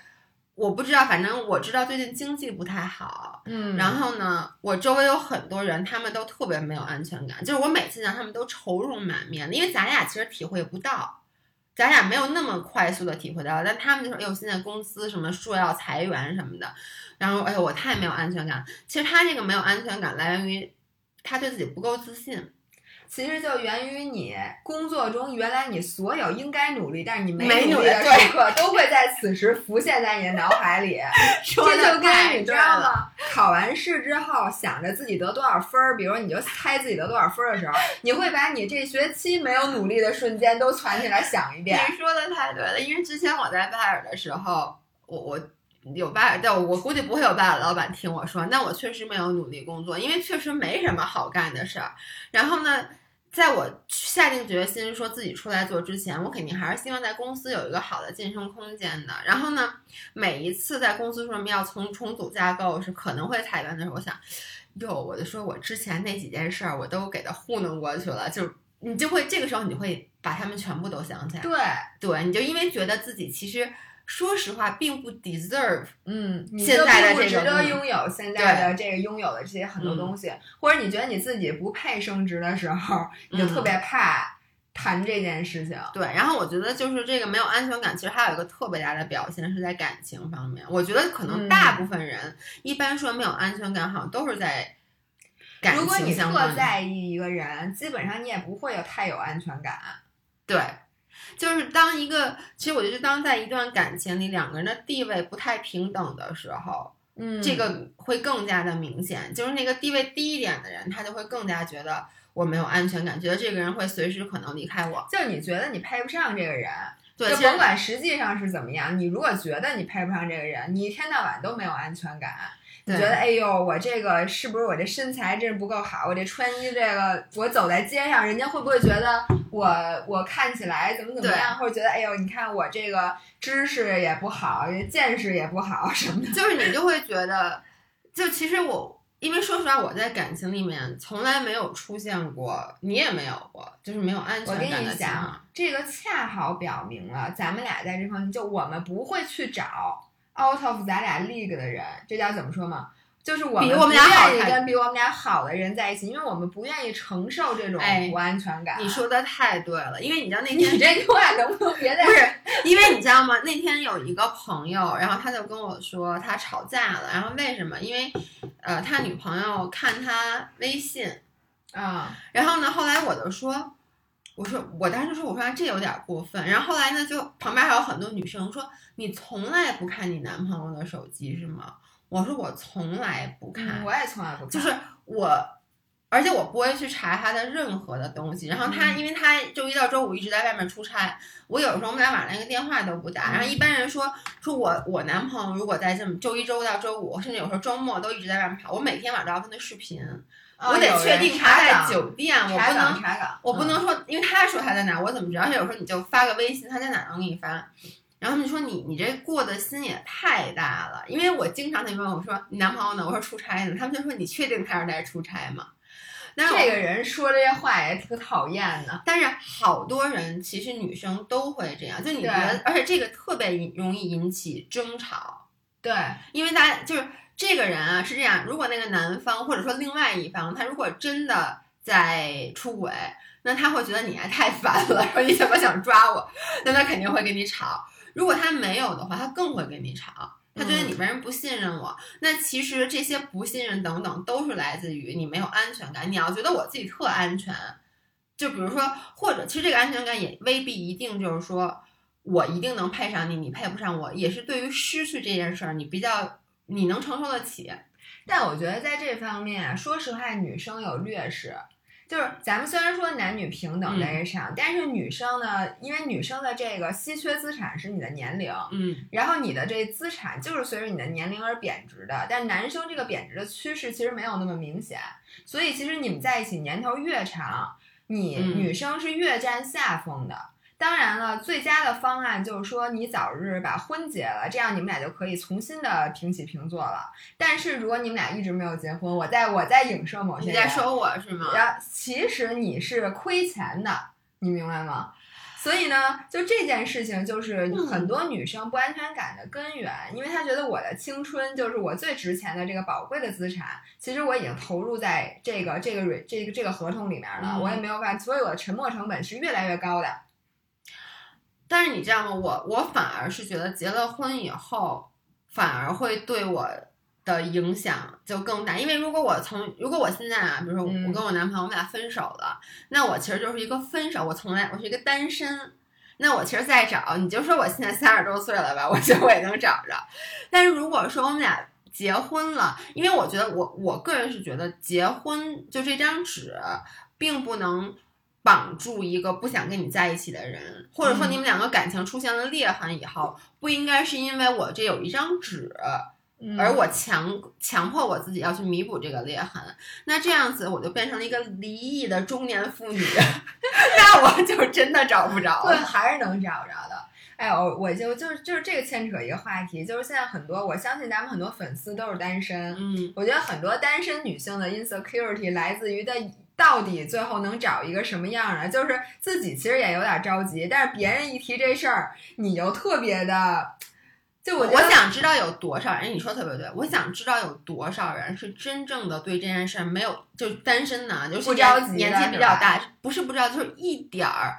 我不知道，反正我知道最近经济不太好，嗯然后呢，我周围有很多人，他们都特别没有安全感，就是我每次让他们都愁容满面的，因为咱俩其实体会不到。咱俩没有那么快速的体会到，但他们就说：“哎呦，现在公司什么说要裁员什么的，然后哎呦，我太没有安全感。”其实他这个没有安全感来源于他对自己不够自信，其实就源于你工作中原来你所有应该努力，但是你没没努努力的时刻，都会在此时浮现在你的脑海里。这就跟你知道吗？考完试之后想着自己得多少分儿，比如你就猜自己得多少分儿的时候，你会把你这学期没有努力的瞬间都攒起来想一遍。你说的太对了，因为之前我在拜尔的时候，我我有拜耳，但我估计不会有拜耳老板听我说，那我确实没有努力工作，因为确实没什么好干的事儿。然后呢，在我下定决心说自己出来做之前，我肯定还是希望在公司有一个好的晋升空间的。然后呢，每一次在公司说什么要重重组架构是可能会裁员的时候，我想。哟，我就说我之前那几件事儿我都给他糊弄过去了，就你就会这个时候你会把他们全部都想起来，对，对，你就因为觉得自己其实说实话并不 deserve，嗯，你现在的这个并不值得嗯拥有现在的这个拥有的这些很多嗯东西，或者你觉得你自己不配升职的时候，你就特别怕谈这件事情。对，然后我觉得就是这个没有安全感，其实还有一个特别大的表现是在感情方面。我觉得可能嗯大部分人、一般说没有安全感，好像都是在感如果你特。在意一个人，基本上你也不会有太有安全感。对，就是当一个，其实我觉得当在一段感情里两个人的地位不太平等的时候，嗯这个会更加的明显。就是那个地位低一点的人，他就会更加觉得我没有安全感，觉得这个人会随时可能离开我。就你觉得你配不上这个人，对，就甭管实际上是怎么样，你如果觉得你配不上这个人，你一天到晚都没有安全感。你觉得，哎呦，我这个是不是我这身材真是不够好？我这穿衣这个，我走在街上，人家会不会觉得我我看起来怎么怎么样？或者觉得，哎呦，你看我这个知识也不好，见识也不好什么的。就是你就会觉得，就其实我，因为说实话，我在感情里面从来没有出现过，你也没有过，就是没有安我跟你全感的情况讲。，这个恰好表明了咱们俩在这方面，就我们不会去找 out of 咱俩 league 的人，这叫怎么说嘛？就是我们比我们俩好不愿意跟比我们俩好的人在一起，因为我们不愿意承受这种哎不安全感。你说的太对了，因为你知道那天你天这句话能不能别再不是，因为你知道吗？那天有一个朋友，然后他就跟我说他吵架了，然后为什么？因为呃，他女朋友看他微信，啊？然后呢，后来我就说，我说我当时说我说这有点过分，然后后来呢，就旁边还有很多女生说你从来不看你男朋友的手机是吗？我说我从来不看，嗯我也从来不看，就是我，而且我不会去查他的任何的东西。然后他，嗯因为他周一到周五一直在外面出差，我有时候我们俩晚上连个电话都不打。嗯然后一般人说，说我我男朋友如果在这么周一周到周五，甚至有时候周末都一直在外面跑，我每天晚上都要跟他视频，啊我得确定他在酒店，我不能。我不嗯能说，因为他说他在哪，我怎么知道？而且有时候你就发个微信，他在哪能给你发。然后他们说你你这过的心也太大了，因为我经常得问我说你男朋友呢？我说出差呢。他们就说你确定他是在出差吗？那这个人说这些话也挺讨厌的。但是好多人其实女生都会这样，就你觉得，而且这个特别容易引起争吵，对，因为大家就是这个人啊是这样，如果那个男方或者说另外一方，他如果真的在出轨，那他会觉得你还太烦了，说你怎么想抓我，那他肯定会跟你吵。如果他没有的话，他更会跟你吵。他觉得你为什么不信任我？那其实这些不信任等等，都是来自于你没有安全感。你要觉得我自己特安全，就比如说，或者其实这个安全感也未必一定就是说我一定能配上你，你配不上我，也是对于失去这件事儿，你比较你能承受得起。但我觉得在这方面啊，说实话，女生有劣势。就是咱们虽然说男女平等在这上，但是女生呢，因为女生的这个稀缺资产是你的年龄，嗯，然后你的这资产就是随着你的年龄而贬值的。但男生这个贬值的趋势其实没有那么明显，所以其实你们在一起年头越长，你嗯女生是越占下风的。当然了，最佳的方案就是说你早日把婚结了，这样你们俩就可以重新的平起平坐了。但是如果你们俩一直没有结婚，我在我在影射某些人，你在说我是吗？然后其实你是亏钱的，你明白吗？所以呢，就这件事情就是嗯很多女生不安全感的根源，因为她觉得我的青春就是我最值钱的这个宝贵的资产，其实我已经投入在这个这个这个这个合同里面了，嗯我也没有办法，所以我的沉没成本是越来越高的。但是你知道吗？我我反而是觉得结了婚以后，反而会对我的影响就更大。因为如果我从如果我现在啊，比如说嗯我跟我男朋友我们俩分手了，那我其实就是一个分手，我从来我是一个单身。那我其实再找，你就说我现在三十多岁了吧，我觉得我也能找着。但是如果说我们俩结婚了，因为我觉得我我个人是觉得结婚就这张纸，并不能绑住一个不想跟你在一起的人，或者说嗯。你们两个感情出现了裂痕以后，不应该是因为我这有一张纸，嗯。而我强强迫我自己要去弥补这个裂痕，那这样子我就变成了一个离异的中年妇女，那我就真的找不着了。对，还是能找着的。哎，我我就就是就是这个牵扯一个话题，就是现在很多，我相信咱们很多粉丝都是单身，嗯，我觉得很多单身女性的 insecurity 来自于在到底最后能找一个什么样的，就是自己其实也有点着急，但是别人一提这事儿，你就特别的，就我我想知道有多少人，你说得特别对，我想知道有多少人是真正的对这件事儿没有，就单身的，就是不着急年纪比较大，不是不知道，就是一点儿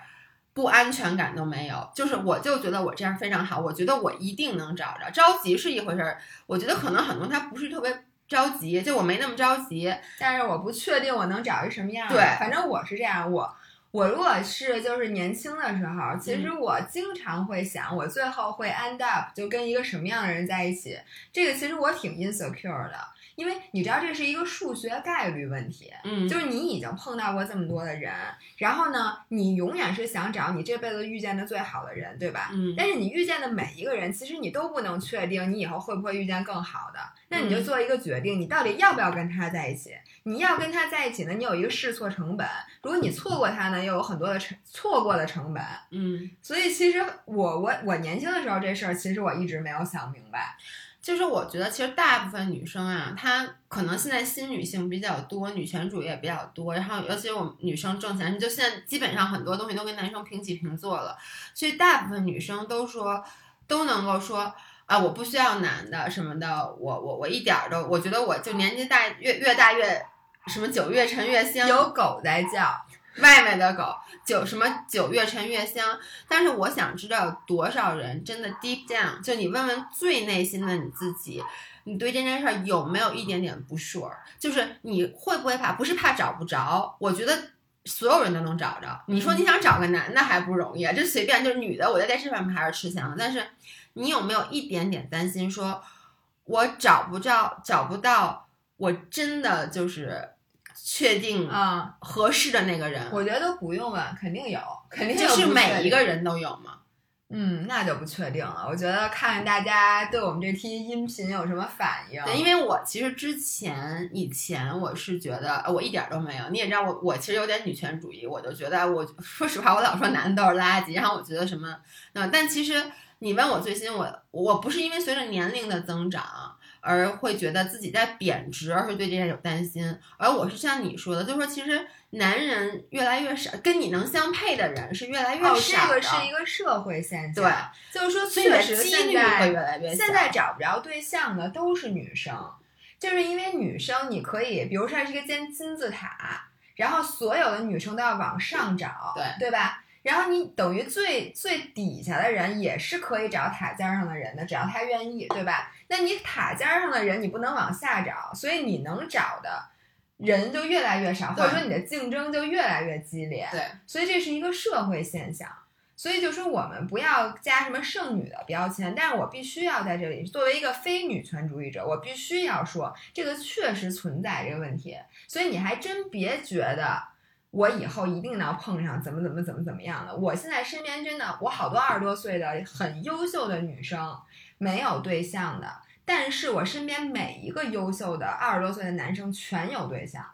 不安全感都没有。就是我就觉得我这样非常好，我觉得我一定能找着。着急是一回事儿，我觉得可能很多人他不是特别着急，就我没那么着急。但是我不确定我能找一什么样的。对反正我是这样，我我如果是就是年轻的时候，其嗯实我经常会想，我最后会 end up 就跟一个什么样的人在一起。这个其实我挺 insecure 的，因为你知道这是一个数学概率问题。嗯，就是你已经碰到过这么多的人，然后呢，你永远是想找你这辈子遇见的最好的人，对吧？嗯但是你遇见的每一个人，其实你都不能确定你以后会不会遇见更好的。那你就嗯做一个决定，你到底要不要跟他在一起？你要跟他在一起呢，你有一个试错成本；如果你错过他呢，又有很多的成错过的成本。嗯。所以其实我我我年轻的时候这事儿，其实我一直没有想明白。就是我觉得，其实大部分女生啊，她可能现在新女性比较多，女权主义也比较多，然后尤其是我们女生挣钱，就现在基本上很多东西都跟男生平起平坐了，所以大部分女生都说都能够说啊，我不需要男的什么的，我我我一点儿都，我觉得我就年纪大越越大越什么酒越陈越香，有狗在叫，外面的狗，酒什么酒越陈越香。但是我想知道有多少人真的 deep down，就你问问最内心的你自己，你对这件事儿有没有一点点不 sure？就是你会不会怕？不是怕找不着，我觉得。所有人都能找着。你说你想找个男的还不容易，这随便就是女的，我在电视上面还是吃香的。但是你有没有一点点担心说，我找不着，找不到，我真的就是确定啊、合适的那个人？我觉得都不用问，肯定有，肯定就是每一个人都有吗？嗯，那就不确定了。我觉得看看大家对我们这期音频有什么反应。对，因为我其实之前以前我是觉得呃我一点儿都没有，你也知道我我其实有点女权主义，我就觉得我 说实话，我老说男的都是垃圾，然后我觉得什么，嗯，但其实你问我最新，我我不是因为随着年龄的增长。而会觉得自己在贬值，而是对这件有担心。而我是像你说的，就是说，其实男人越来越少，跟你能相配的人是越来越哦，少的。这个是一个社会现象。对，就是说，确实现在会越来越小。现在找不着对象的都是女生，就是因为女生你可以，比如说它是一个尖金字塔，然后所有的女生都要往上找，对对吧？然后你等于最最底下的人也是可以找塔尖上的人的，只要他愿意，对吧？那你塔尖上的人你不能往下找，所以你能找的人就越来越少，或者说你的竞争就越来越激烈。对，所以这是一个社会现象。所以就说我们不要加什么剩女的标签，但是我必须要在这里作为一个非女权主义者，我必须要说这个确实存在这个问题。所以你还真别觉得我以后一定能碰上怎么怎么怎么怎么样的。我现在身边真的，我好多二十多岁的很优秀的女生没有对象的，但是我身边每一个优秀的二十多岁的男生全有对象。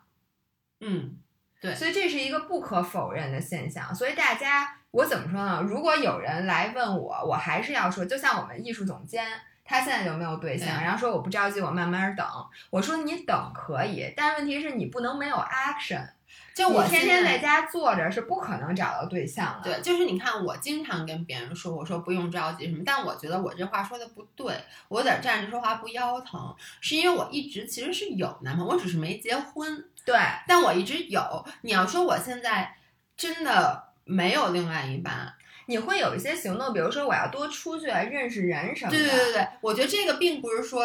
嗯，对所以这是一个不可否认的现象。所以大家，我怎么说呢？如果有人来问我，我还是要说，就像我们艺术总监，他现在就没有对象，对然后说我不着急，我慢慢等。我说你等可以，但问题是你不能没有 action。就我天天在家坐着是不可能找到对象的。对，就是你看，我经常跟别人说，我说不用着急什么，但我觉得我这话说的不对，我有点站着说话不腰疼，是因为我一直其实是有男朋友，我只是没结婚，对但我一直有。你要说我现在真的没有另外一半，你会有一些行动，比如说我要多出去认识人什么的。对对对对，我觉得这个并不是说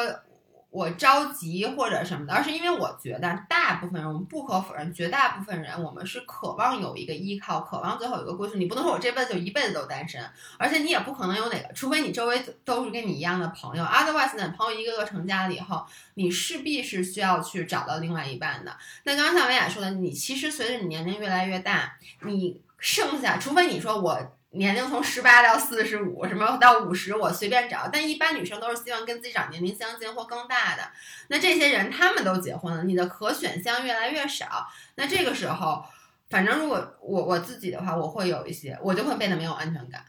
我着急或者什么的，而是因为我觉得大部分人，我们不可否认，绝大部分人我们是渴望有一个依靠，渴望最后有一个归宿。你不能说我这辈子就一辈子都单身，而且你也不可能有哪个，除非你周围都是跟你一样的朋友，otherwise 呢，朋友一个个成家了以后，你势必是需要去找到另外一半的。那刚刚像维亚说的，你其实随着你年龄越来越大，你剩下，除非你说我。年龄从十八到四十五，什么到五十，我随便找。但一般女生都是希望跟自己长年龄相近或更大的。那这些人他们都结婚了，你的可选项越来越少。那这个时候，反正如果我我自己的话，我会有一些，我就会变得没有安全感。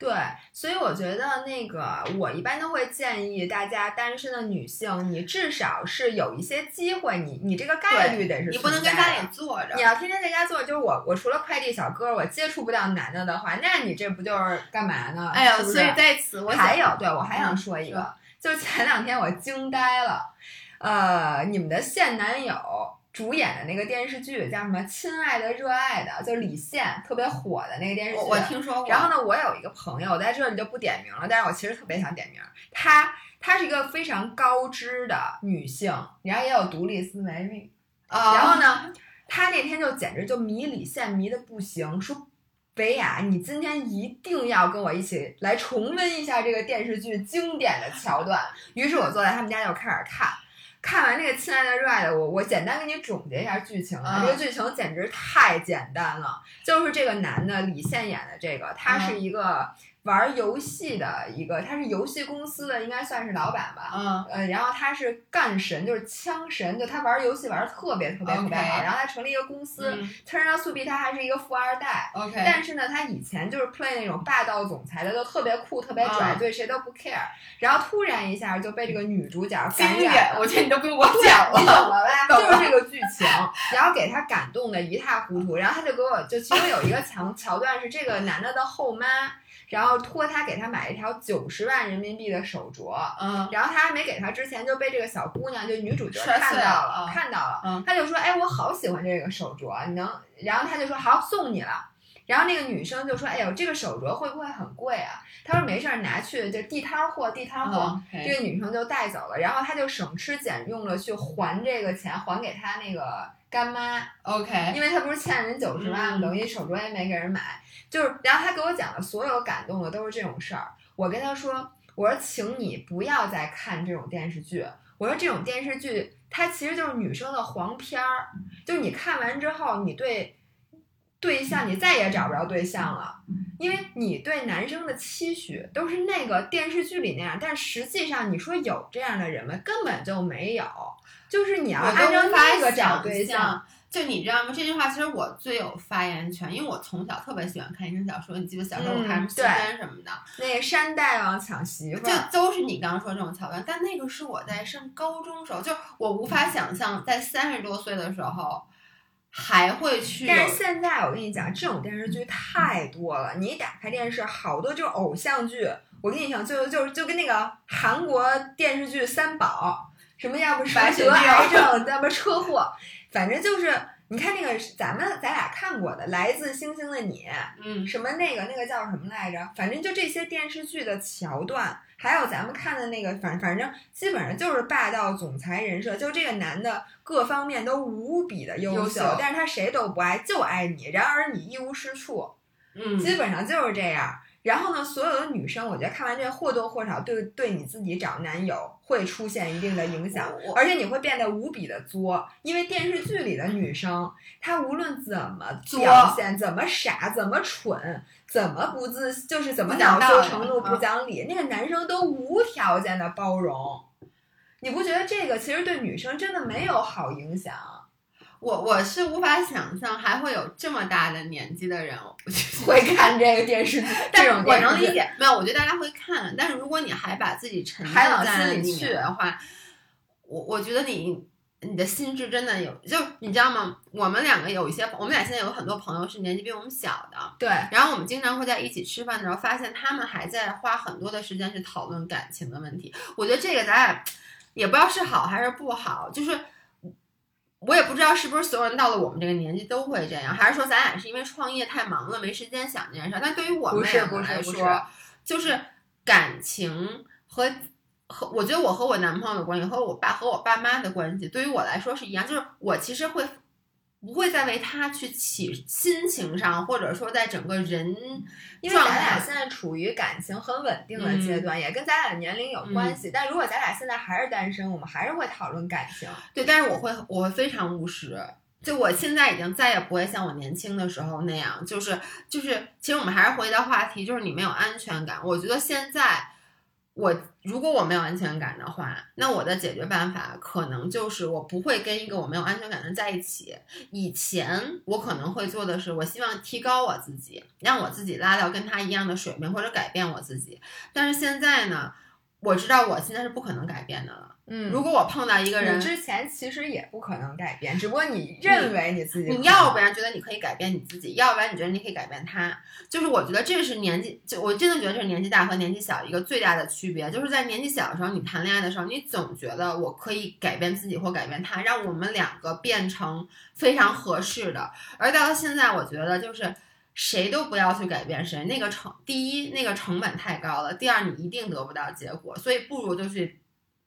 对，所以我觉得那个我一般都会建议大家单身的女性，你至少是有一些机会，你你这个概率得是你不能在家里坐着你。要天天在家坐，就是我，我除了快递小哥，我接触不到男的的话，那你这不就是干嘛呢？哎呦，是是所以在此我还有，对我还想嗯说一个，说就是前两天我惊呆了，呃，你们的现男友主演的那个电视剧叫什么《亲爱的热爱的》，就李现特别火的那个电视剧。我我听说过。然后呢，我有一个朋友在这里就不点名了，但是我其实特别想点名。她她是一个非常高知的女性，然后也有独立思维，啊，然后呢，她那天就简直就迷李现迷的不行，说北雅，你今天一定要跟我一起来重温一下这个电视剧经典的桥段。于是我坐在他们家就开始看。看完这个《亲爱的热爱的》，我我简单给你总结一下剧情啊，嗯这个剧情简直太简单了。就是这个男的李现演的这个，他是一个玩游戏的一个，他是游戏公司的，应该算是老板吧。嗯呃，然后他是干神，就是枪神，就他玩游戏玩的特别特别特别好。然后他成立一个公司、嗯 t u r n out to be 他还是一个富二代。，OK，但是呢，他以前就是 play 那种霸道总裁的，就特别酷、特别拽，嗯对谁都不 care。然后突然一下就被这个女主角感染，了。我觉得你都不用我讲你懂了。吧？就是这个剧情，然后给他感动的一塌糊涂。然后他就给我，就其中有一个桥桥段是这个男的的后妈，然后托他给他买一条九十万人民币的手镯。嗯然后他还没给他之前就被这个小姑娘，就女主角看到了看到了，嗯他就说：“哎，我好喜欢这个手镯，你能？”然后他就说：“好，送你了。”然后那个女生就说：“哎呦，这个手镯会不会很贵啊？”他说：“没事儿，拿去就地摊儿货，地摊儿货。嗯这个女生就带走了，然后他就省吃俭用的去还这个钱，还给他那个干妈，OK，因为他不是欠人九十万，嗯等于手镯也没给人买。就是，然后他给我讲的所有感动的都是这种事儿。我跟他说，我说，请你不要再看这种电视剧。我说这种电视剧，它其实就是女生的黄片儿，就是你看完之后，你对对象你再也找不着对象了，因为你对男生的期许都是那个电视剧里那样，但实际上你说有这样的人吗？根本就没有。就是你要我按照那个找对，象。就你知道吗？这句话其实我最有发言权，因为我从小特别喜欢看言情小说。你记得小时候我看什么《西单》什么的，那个山大王抢媳妇就，都是你刚刚说这种桥段。但那个是我在上高中时候，就我无法想象在三十多岁的时候还会去但是现在我跟你讲，这种电视剧太多了。你一打开电视，好多就是偶像剧。我跟你讲，就就就跟那个韩国电视剧三宝，什么要不白血病癌症，要不车祸，反正就是你看那个咱们咱俩看过的《来自星星的你》，嗯什么那个那个叫什么来着？反正就这些电视剧的桥段，还有咱们看的那个，反反正基本上就是霸道总裁人设，就这个男的各方面都无比的优优秀但是他谁都不爱，就爱你，然而你一无是处，嗯，基本上就是这样。然后呢，所有的女生，我觉得看完这个或多或少对对你自己找男友会出现一定的影响，而且你会变得无比的作，因为电视剧里的女生，她无论怎么表现，怎么傻，怎么蠢，怎么不自，就是怎么不讲恼羞道理啊成怒不讲理，那个男生都无条件的包容。你不觉得这个其实对女生真的没有好影响？我我是无法想象还会有这么大的年纪的人 会看这个电视剧，但是我能理。解，没有，我觉得大家会看，但是如果你还把自己沉浸在里心里去面的话，我我觉得你你的心智真的有，就你知道吗？我们两个有一些，我们俩现在有很多朋友是年纪比我们小的，对，然后我们经常会在一起吃饭的时候，发现他们还在花很多的时间去讨论感情的问题。我觉得这个咱俩也不知道是好还是不好，就是我也不知道是不是所有人到了我们这个年纪都会这样，还是说咱俩是因为创业太忙了没时间想这件事儿。但对于我们两个来说，就是感情和。和我觉得我和我男朋友的关系和我爸和我爸妈的关系，对于我来说是一样，就是我其实会不会再为他去起心情上，或者说在整个人因为状咱俩现在处于感情很稳定的阶段，也跟咱俩的年龄有关系。但如果咱俩现在还是单身，我们还是会讨论感情。对，但是我会我会非常务实。就我现在已经再也不会像我年轻的时候那样，就是就是，其实我们还是回到话题，就是你没有安全感。我觉得现在我如果我没有安全感的话，那我的解决办法可能就是我不会跟一个我没有安全感的人在一起。以前我可能会做的是，我希望提高我自己，让我自己拉到跟他一样的水平，或者改变我自己。但是现在呢，我知道我现在是不可能改变的了。嗯如果我碰到一个人你，之前其实也不可能改变，只不过你认为你自己你要不然觉得你可以改变你自己，要不然你觉得你可以改变他。就是我觉得这是年纪，就我真的觉得这是年纪大和年纪小一个最大的区别。就是在年纪小的时候，你谈恋爱的时候，你总觉得我可以改变自己或改变他，让我们两个变成非常合适的。而到了现在，我觉得就是谁都不要去改变谁，那个成第一那个成本太高了，第二你一定得不到结果，所以不如就去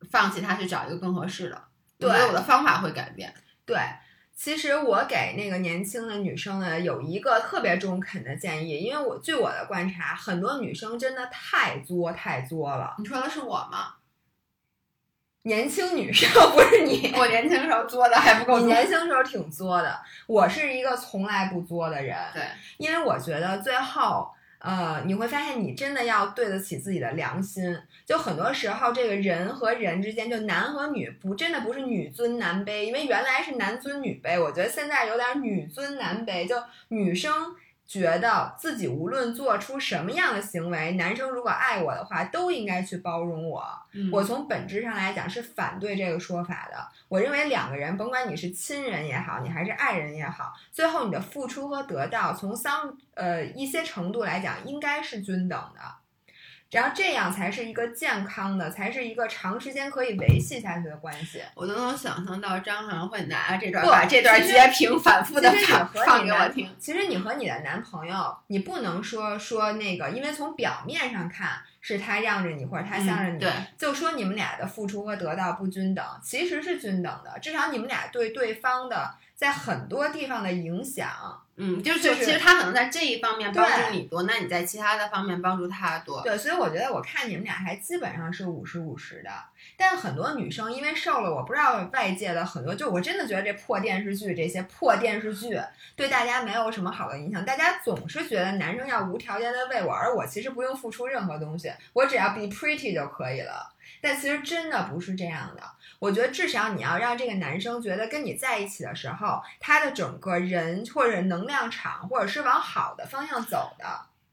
放弃他，去找一个更合适的。我觉得对我的方法会改变。对，其实我给那个年轻的女生呢有一个特别中肯的建议，因为我据我的观察，很多女生真的太作太作了。你说的是我吗？年轻女生 不是你，我年轻时候作的还不够。你年轻时候挺作的，我是一个从来不作的人。对，因为我觉得最后，呃，你会发现你真的要对得起自己的良心。就很多时候，这个人和人之间，就男和女不真的不是女尊男卑，因为原来是男尊女卑，我觉得现在有点女尊男卑，就女生。觉得自己无论做出什么样的行为，男生如果爱我的话，都应该去包容我。嗯我从本质上来讲是反对这个说法的。我认为两个人，甭管你是亲人也好，你还是爱人也好，最后你的付出和得到，从相呃一些程度来讲，应该是均等的。然后这样才是一个健康的，才是一个长时间可以维系下去的关系。我都能想象到张涵会拿这段不把这段截屏反复的放放给我听。其实你和你的男朋友，你不能说说那个，因为从表面上看是他让着你或者他向着你，嗯对就说你们俩的付出和得到不均等，其实是均等的。至少你们俩对对方的在很多地方的影响，嗯，就是就是其实他可能在这一方面帮助你多，那你在其他的方面帮助他多。对，所以我觉得我看你们俩还基本上是五十五十的。但很多女生因为受了我不知道外界的很多，就我真的觉得这破电视剧这些破电视剧对大家没有什么好的影响。大家总是觉得男生要无条件的为我，而我其实不用付出任何东西，我只要 be pretty 就可以了。但其实真的不是这样的。我觉得至少你要让这个男生觉得跟你在一起的时候，他的整个人或者能量场，或者是往好的方向走的。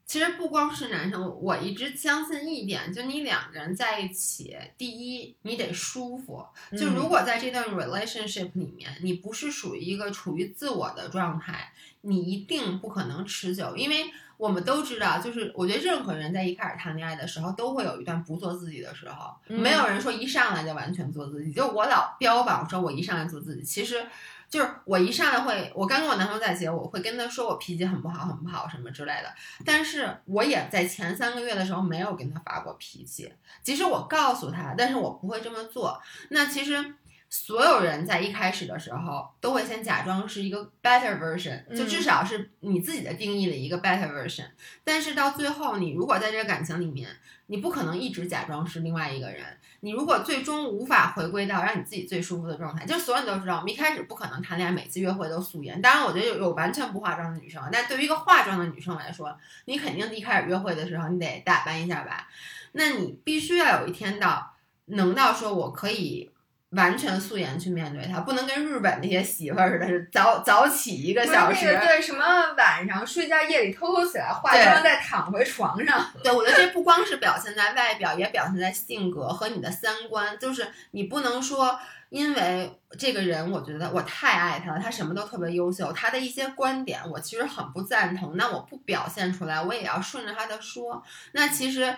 其实不光是男生，我一直相信一点，就你两个人在一起，第一你得舒服。就嗯如果在这段 relationship 里面，你不是属于一个处于自我的状态，你一定不可能持久，因为我们都知道，就是我觉得任何人在一开始谈恋爱的时候，都会有一段不做自己的时候，嗯没有人说一上来就完全做自己。就我老标榜说我一上来做自己，其实。就是我一上来会，我刚跟我男朋友在一起，我会跟他说我脾气很不好，很不好什么之类的。但是我也在前三个月的时候没有跟他发过脾气，即使我告诉他，但是我不会这么做。那其实所有人在一开始的时候都会先假装是一个 better version，就嗯至少是你自己的定义的一个 better version。但是到最后，你如果在这个感情里面，你不可能一直假装是另外一个人。你如果最终无法回归到让你自己最舒服的状态，就所有人都知道，我们一开始不可能谈恋爱，每次约会都素颜。当然，我觉得有有完全不化妆的女生，但对于一个化妆的女生来说，你肯定一开始约会的时候，你得打扮一下吧。那你必须要有一天到能到说我可以完全素颜去面对他，不能跟日本那些媳妇儿似的，是早早起一个小时。那个对什么晚上睡觉夜里偷偷起来化妆再躺回床上，对，我觉得这不光是表现在外表，也表现在性格和你的三观。就是你不能说，因为这个人，我觉得我太爱他了，他什么都特别优秀，他的一些观点我其实很不赞同，那我不表现出来，我也要顺着他的说。那其实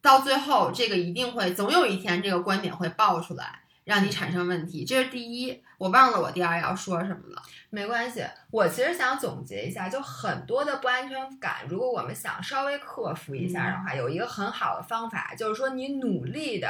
到最后，这个一定会总有一天，这个观点会爆出来，让你产生问题。这是第一，我忘了我第二要说什么了。没关系。我其实想总结一下，就很多的不安全感，如果我们想稍微克服一下的话，有一个很好的方法，就是说你努力的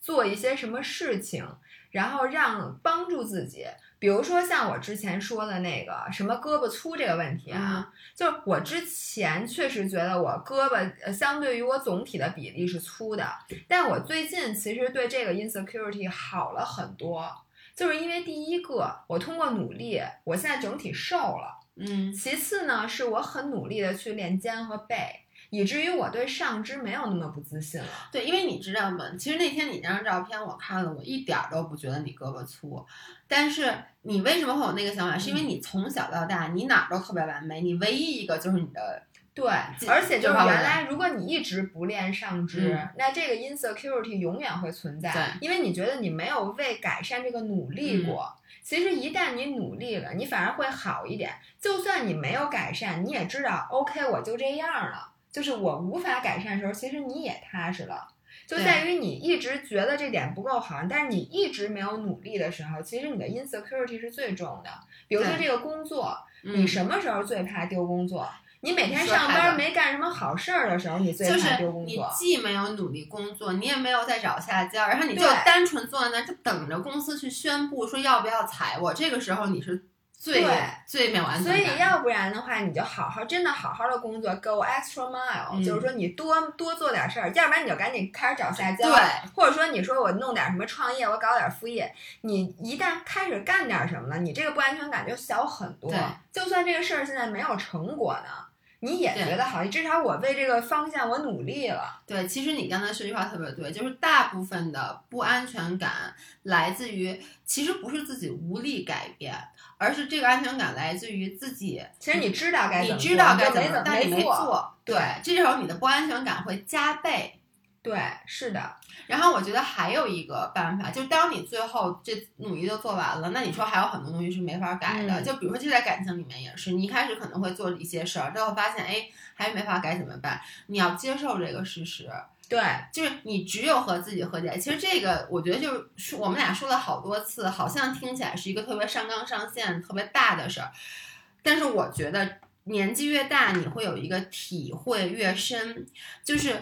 做一些什么事情，然后让帮助自己。比如说像我之前说的那个什么胳膊粗这个问题啊，就是我之前确实觉得我胳膊呃相对于我总体的比例是粗的，但我最近其实对这个 insecurity 好了很多，就是因为第一个我通过努力，我现在整体瘦了。嗯其次呢，是我很努力的去练肩和背，以至于我对上肢没有那么不自信了。对，因为你知道吗？其实那天你那张照片我看了，我一点儿都不觉得你胳膊粗，但是你为什么会有那个想法？是因为你从小到大你哪儿都特别完美，你唯一一个就是你的。对，而且就是原来，如果你一直不练上肢，那这个 insecurity 永远会存在，因为你觉得你没有为改善这个努力过。其实一旦你努力了，你反而会好一点。就算你没有改善，你也知道，OK，我就这样了。就是我无法改善的时候，其实你也踏实了。就在于你一直觉得这点不够好，但是你一直没有努力的时候，其实你的 insecurity 是最重的。比如说这个工作，你什么时候最怕丢工作？你每天上班没干什么好事儿的时候，你最怕丢工作。你既没有努力工作，你也没有在找下家，然后你就单纯坐在那儿，就等着公司去宣布说要不要裁我。这个时候你是最最没有安全感。所以要不然的话，你就好好真的好好的工作，go extra mile，就是说你多多做点事儿。要不然你就赶紧开始找下家，对，或者说你说我弄点什么创业，我搞点副业。你一旦开始干点什么了，你这个不安全感就小很多。就算这个事儿现在没有成果呢。你也觉得好，至少我为这个方向我努力了。对，其实你刚才说句话特别对，就是大部分的不安全感来自于，其实不是自己无力改变，而是这个安全感来自于自己。其实你知道该你知道该怎么，但你没做。对，这时候你的不安全感会加倍。对，是的。然后我觉得还有一个办法，就当你最后这努力都做完了，那你说还有很多东西是没法改的。就比如说，就在感情里面也是，你一开始可能会做一些事儿，最后发现哎还是没法改怎么办？你要接受这个事实。对，就是你只有和自己和解。其实这个我觉得就是我们俩说了好多次，好像听起来是一个特别上纲上线、特别大的事儿，但是我觉得年纪越大，你会有一个体会越深，就是。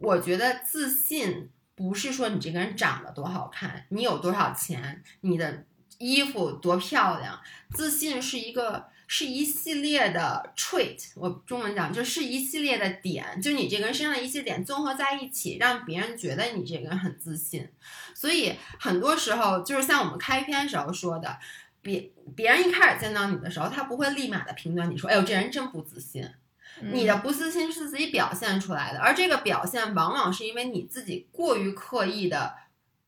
我觉得自信不是说你这个人长得多好看，你有多少钱，你的衣服多漂亮。自信是一个是一系列的 trait，我中文讲就是一系列的点，就你这个人身上的一些点综合在一起，让别人觉得你这个人很自信。所以很多时候就是像我们开篇时候说的，别别人一开始见到你的时候，他不会立马的评断你说，哎呦这人真不自信。你的不自信是自己表现出来的，而这个表现往往是因为你自己过于刻意的，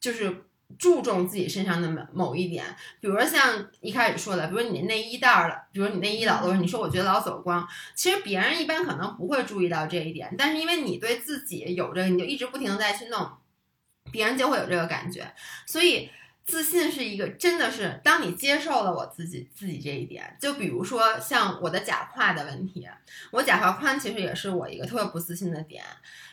就是注重自己身上的某某一点。比如说像一开始说的，比如你内衣带儿了，比如你内衣老多，你说我觉得老走光，其实别人一般可能不会注意到这一点，但是因为你对自己有这个，你就一直不停的在去弄，别人就会有这个感觉，所以。自信是一个，真的是当你接受了我自己自己这一点，就比如说像我的假胯的问题，我假胯宽其实也是我一个特别不自信的点。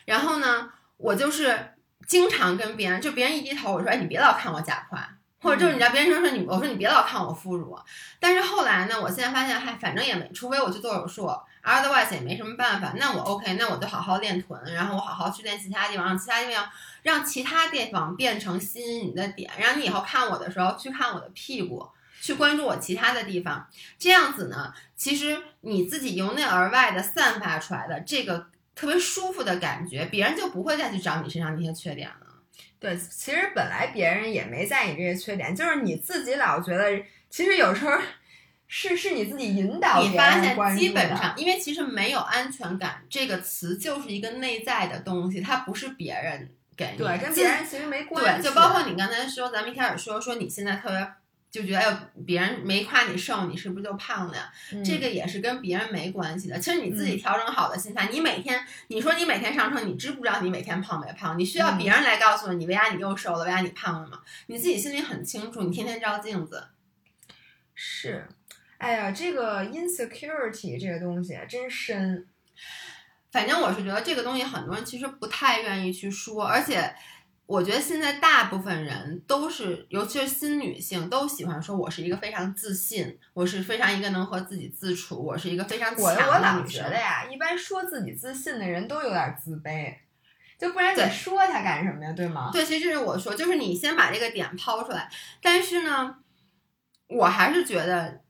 然后呢，我就是经常跟别人，就别人一低头，我说，哎，你别老看我假胯，或者就是你知道别人说说你，我说你别老看我副乳。但是后来呢，我现在发现，嗨，反正也没，除非我去做手术。Otherwise 也没什么办法，那我 OK，那我就好好练臀，然后我好好去练其他地方，让其他地方让其他地方变成吸引你的点，让你以后看我的时候去看我的屁股，去关注我其他的地方。这样子呢，其实你自己由内而外的散发出来的这个特别舒服的感觉，别人就不会再去找你身上那些缺点了。对，其实本来别人也没在意这些缺点，就是你自己老觉得，其实有时候。是是你自己引导你发现基本上，因为其实没有安全感这个词就是一个内在的东西，它不是别人给你，对，跟别人其实没关系。对，就包括你刚才说，咱们一开始说说你现在特别就觉得，哎呦，别人没夸你瘦，你是不是就胖了呀？这个也是跟别人没关系的。其实你自己调整好的心态，你每天你说你每天上称，你知不知道你每天胖没胖？你需要别人来告诉你，为啥你又瘦了，为啥你胖了吗？你自己心里很清楚，你天天照镜子，是。哎呀，这个 insecurity 这个东西真深。反正我是觉得这个东西很多人其实不太愿意去说，而且我觉得现在大部分人都是，尤其是新女性，都喜欢说我是一个非常自信，我是非常一个能和自己自处，我是一个非常强的女生。我我老觉得呀，一般说自己自信的人都有点自卑，就不然你说他干什么呀？对吗？对，其实这是我说，就是你先把这个点抛出来，但是呢，我还是觉得。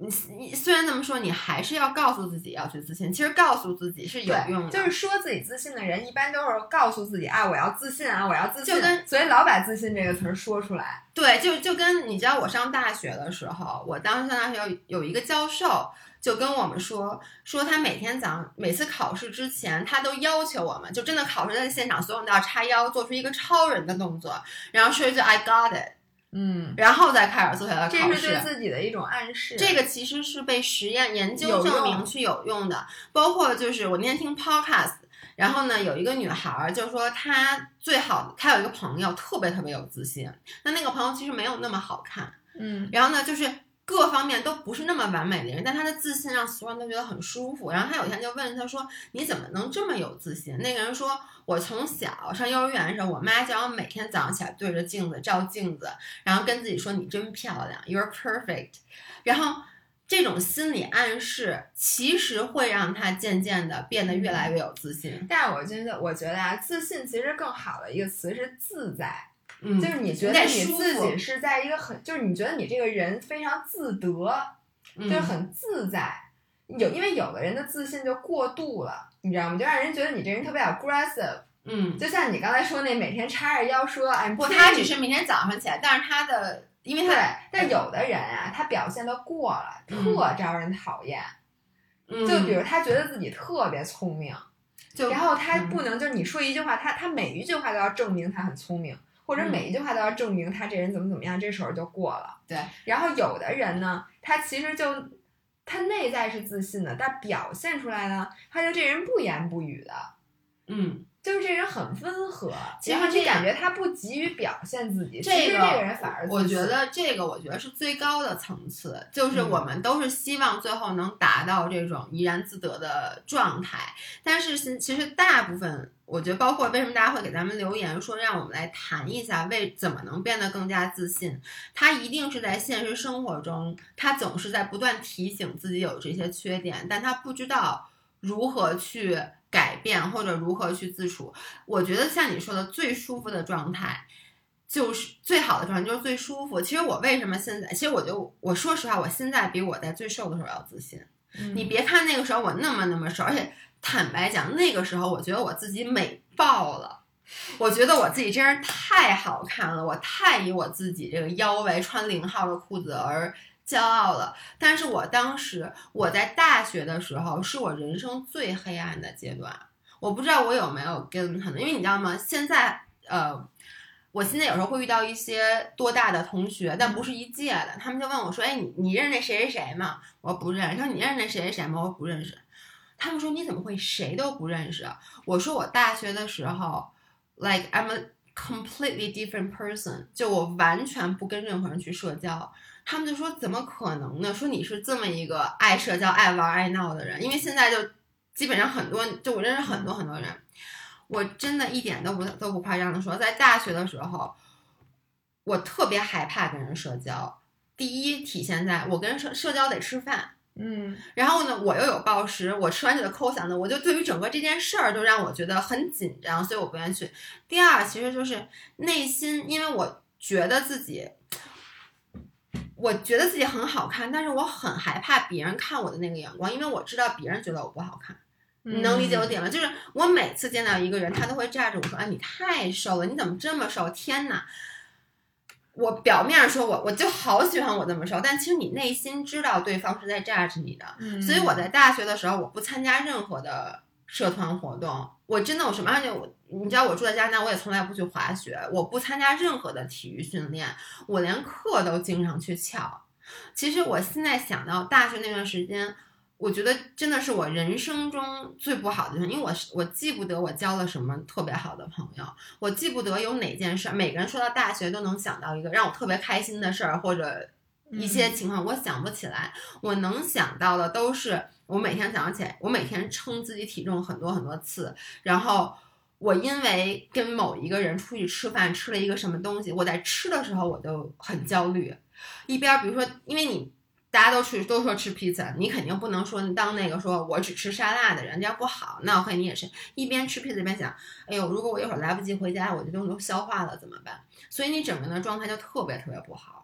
你你虽然这么说，你还是要告诉自己要去自信。其实告诉自己是有用的，就是说自己自信的人，一般都是告诉自己啊，我要自信啊，我要自信。就跟所以老把自信这个词儿说出来。对，就就跟你知道，我上大学的时候，我当时上大学有有一个教授，就跟我们说，说他每天早上每次考试之前，他都要求我们，就真的考试在现场，所有人都要叉腰，做出一个超人的动作，然后说一句 I got it，嗯，然后再开始做下来考试。这是对自己的一种暗示。这个其实是被实验研究证明去有用的，包括就是我那天听 podcast，然后呢有一个女孩儿就说她最好，她有一个朋友特别特别有自信，那那个朋友其实没有那么好看，嗯然后呢就是。各方面都不是那么完美的人，但她的自信让所有人都觉得很舒服。然后她有一天就问她说：“你怎么能这么有自信？”那个人说：“我从小上幼儿园的时候，我妈叫我每天早上起来对着镜子照镜子，然后跟自己说你真漂亮，You're perfect。”然后这种心理暗示其实会让她渐渐的变得越来越有自信。但是我觉得，我觉得啊，自信其实更好的一个词是自在，嗯，就是你觉得得你自己是在一个很，就是你觉得你这个人非常自得，嗯就是很自在。有因为有的人的自信就过度了，你知道吗？就让人觉得你这人特别 aggressive。嗯，就像你刚才说那每天叉着腰说，哎，不她只是明天早上起来，但是他的，因为对她，，但有的人啊，他表现的过了，嗯特招人讨厌。嗯就比如他觉得自己特别聪明，就然后他嗯不能就是你说一句话，他他每一句话都要证明他很聪明，或者嗯每一句话都要证明他这人怎么怎么样，这时候就过了。对，然后有的人呢，他其实就他内在是自信的，但表现出来呢，他就这人不言不语的，嗯。就是这人很温和，其实你感觉他不急于表现自己，这其实个这个人反而我觉得这个，我觉得是最高的层次，就是嗯我们都是希望最后能达到这种怡然自得的状态。但是其其实大部分，我觉得包括为什么大家会给咱们留言说让我们来谈一下为怎么能变得更加自信，他一定是在现实生活中，他总是在不断提醒自己有这些缺点，但他不知道如何去改变或者如何去自处。我觉得像你说的，最舒服的状态。就是最好的状态，就是最舒服。其实我为什么现在，其实我就我说实话，我现在比我在最瘦的时候要自信。嗯你别看那个时候我那么那么瘦，而且坦白讲，那个时候我觉得我自己美爆了。我觉得我自己真是太好看了，我太以我自己这个腰围穿零号的裤子而骄傲了。但是我当时我在大学的时候，是我人生最黑暗的阶段。我不知道我有没有跟他们，因为你知道吗？现在呃。我现在有时候会遇到一些多大的同学，但不是一届的，他们就问我说：“哎，你你认识那谁谁谁吗？”我说不认识。他说：“你认识那谁谁谁吗？”我说不认识。他们说：“你怎么会谁都不认识？”我说：“我大学的时候，like I'm a completely different person，就我完全不跟任何人去社交。”他们就说：“怎么可能呢？说你是这么一个爱社交、爱玩、爱闹的人，因为现在就基本上很多，就我认识很多很多人。”我真的一点都不都不夸张的说，在大学的时候，我特别害怕跟人社交。第一，体现在我跟社社交得吃饭，嗯然后呢，我又有暴食，我吃完就得抠嗓子，我就对于整个这件事儿就让我觉得很紧张，所以我不愿意去。第二，其实就是内心，因为我觉得自己，我觉得自己很好看，但是我很害怕别人看我的那个眼光，因为我知道别人觉得我不好看。你能理解我点吗？就是我每次见到一个人，他都会炸着我说：“哎，你太瘦了，你怎么这么瘦？天哪！”我表面上说我我就好喜欢我这么瘦，但其实你内心知道对方是在 judge 你的。嗯所以我在大学的时候，我不参加任何的社团活动，我真的我什么而且我你知道我住在加拿大，我也从来不去滑雪，我不参加任何的体育训练，我连课都经常去翘。其实我现在想到大学那段时间，我觉得真的是我人生中最不好的因为我是我记不得我交了什么特别好的朋友，我记不得有哪件事儿。每个人说到大学都能想到一个让我特别开心的事儿，或者一些情况，我想不起来。我能想到的都是我每天早上起来，我每天称自己体重很多很多次，然后。我因为跟某一个人出去吃饭，吃了一个什么东西，我在吃的时候我都很焦虑，一边儿比如说，因为你大家都去都说吃披萨，你肯定不能说当那个说我只吃沙拉的人，这样不好。那我看你也是一边吃披萨一边想，哎呦，如果我一会儿来不及回家，我这东西都消化了怎么办？所以你整个人的状态就特别特别不好。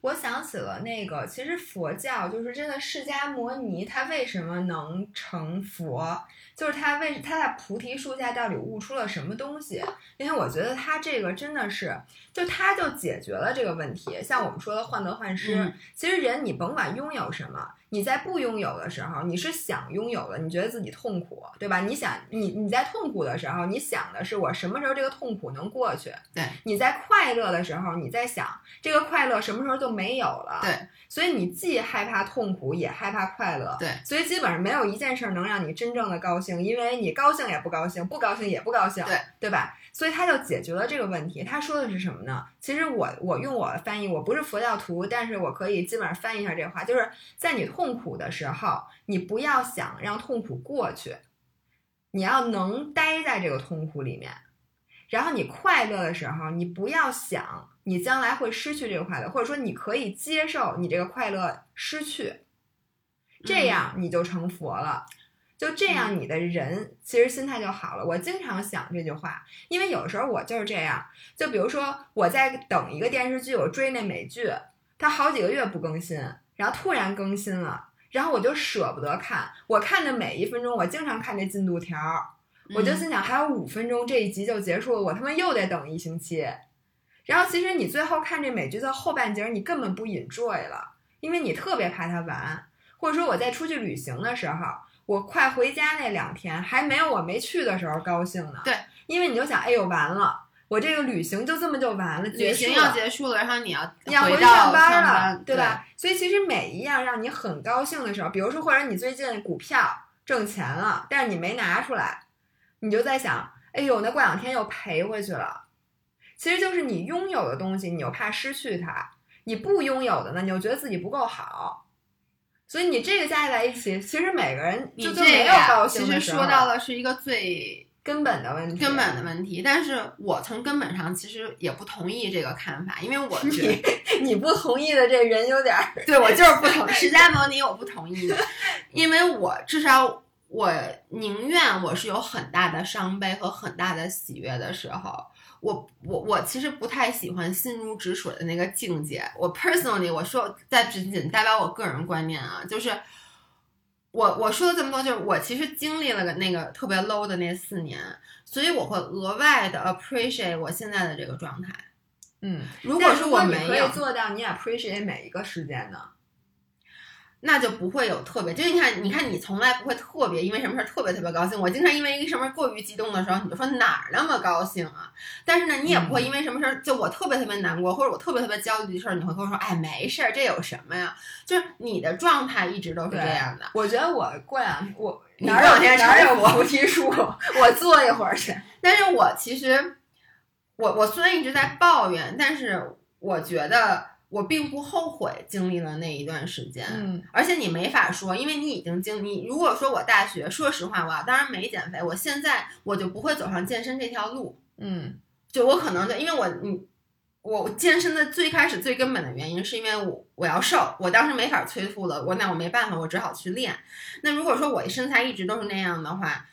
我想起了那个，其实佛教就是真的，释迦摩尼他为什么能成佛，就是他为他在菩提树下到底悟出了什么东西？因为我觉得他这个真的是，就他就解决了这个问题。像我们说的患得患失，嗯其实人你甭管拥有什么，你在不拥有的时候，你是想拥有的，你觉得自己痛苦，对吧？你想你你在痛苦的时候，你想的是我什么时候这个痛苦能过去？对，你在快乐的时候，你在想这个快乐什么时候就没有了？对，所以你既害怕痛苦，也害怕快乐。对，所以基本上没有一件事儿能让你真正的高兴，因为你高兴也不高兴，不高兴也不高兴，对对吧？所以他就解决了这个问题。他说的是什么呢？其实我我用我的翻译，我不是佛教徒，但是我可以基本上翻译一下这话，就是在你痛苦的时候，你不要想让痛苦过去，你要能待在这个痛苦里面。然后你快乐的时候，你不要想你将来会失去这个快乐，或者说你可以接受你这个快乐失去，这样你就成佛了。就这样，你的人其实心态就好了。我经常想这句话，因为有时候我就是这样。就比如说我在等一个电视剧，我追那美剧，它好几个月不更新，然后突然更新了，然后我就舍不得看。我看的每一分钟，我经常看这进度条，我就心想还有五分钟这一集就结束了，我他妈又得等一星期。然后其实你最后看这美剧的后半截，你根本不 enjoy 了，因为你特别怕它完。或者说我在出去旅行的时候。我快回家那两天还没有我没去的时候高兴呢。对，因为你就想，哎呦，完了，我这个旅行就这么就完了，旅行要结束了，然后你要你要回去上班了，对吧？所以其实每一样让你很高兴的时候，比如说或者你最近股票挣钱了，但是你没拿出来，你就在想，哎呦，那过两天又赔回去了。其实就是你拥有的东西，你又怕失去它；你不拥有的呢，你又觉得自己不够好。所以你这个加在一起，其实每个人你就没有高兴其实说到了是一个最根本的问题，根本的问题。但是我从根本上其实也不同意这个看法，因为我 觉得你不同意的这人有点儿，对我就是不同意。释迦牟尼我不同意，因为我至少我宁愿我是有很大的伤悲和很大的喜悦的时候。我我我其实不太喜欢心如止水的那个境界。我 personally 我说在仅仅代表我个人观念啊，就是我我说了这么多，就是我其实经历了个那个特别 low 的那四年，所以我会额外的 appreciate 我现在的这个状态。嗯，如果是我没有做到，你 appreciate 每一个时间呢？那就不会有特别，就你看，你看你从来不会特别因为什么事儿特别特别高兴。我经常因为一个什么过于激动的时候，你就说哪儿那么高兴啊？但是呢，你也不会因为什么事儿，就我特别特别难过，或者我特别特别焦虑的事儿，你会跟我说，哎，没事儿，这有什么呀？就是你的状态一直都是这样的。我觉得我过两我哪有哪有菩提树，我坐一会儿去。但是我其实，我我虽然一直在抱怨，但是我觉得。我并不后悔经历了那一段时间，嗯，而且你没法说，因为你已经经你如果说我大学，说实话，我要当然没减肥，我现在我就不会走上健身这条路，嗯，就我可能就因为我你我健身的最开始最根本的原因是因为我我要瘦，我当时没法催吐了，我那我没办法，我只好去练。那如果说我的身材一直都是那样的话，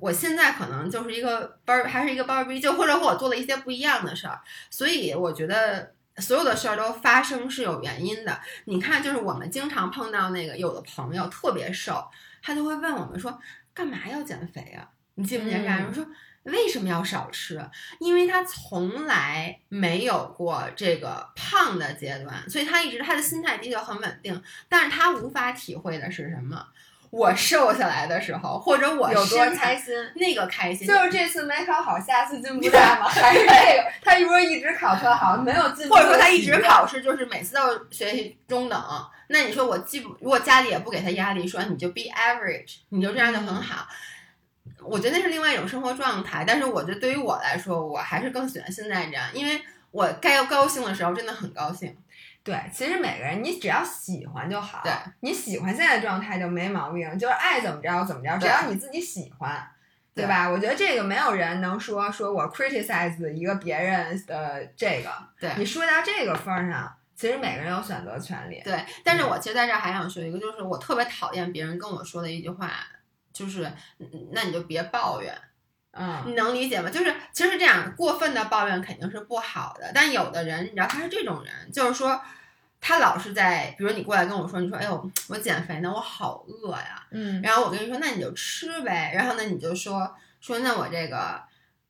我现在可能就是一个班还是一个班儿逼，就或者我做了一些不一样的事儿，所以我觉得。所有的事儿都发生是有原因的。你看，就是我们经常碰到那个有的朋友特别瘦，他就会问我们说：“干嘛要减肥啊？”你记不记得？人说为什么要少吃？因为他从来没有过这个胖的阶段，所以他一直他的心态的确很稳定，但是他无法体会的是什么？我瘦下来的时候，或者我有多开心，那个开心就是这次没考好，下次进步大吗？还是这个？他如果一直考特好，没有进步，或者说他一直考试就是每次都学习中等，那你说我既不，如果家里也不给他压力，说你就 be average，你就这样就很好。我觉得那是另外一种生活状态，但是我觉得对于我来说，我还是更喜欢现在这样，因为我该要高兴的时候真的很高兴。对，其实每个人你只要喜欢就好。对，你喜欢现在的状态就没毛病，就是爱怎么着怎么着，只要你自己喜欢，对吧？我觉得这个没有人能说说我 criticize 一个别人的这个。对，你说到这个份儿上，其实每个人有选择权利。对，但是我其实在这儿还想说一个，就是我特别讨厌别人跟我说的一句话，就是那你就别抱怨。嗯，你能理解吗？就是其实这样过分的抱怨肯定是不好的，但有的人你知道他是这种人，就是说他老是在，比如你过来跟我说，你说哎呦我减肥呢，我好饿呀，嗯，然后我跟你说那你就吃呗，然后呢你就说说那我这个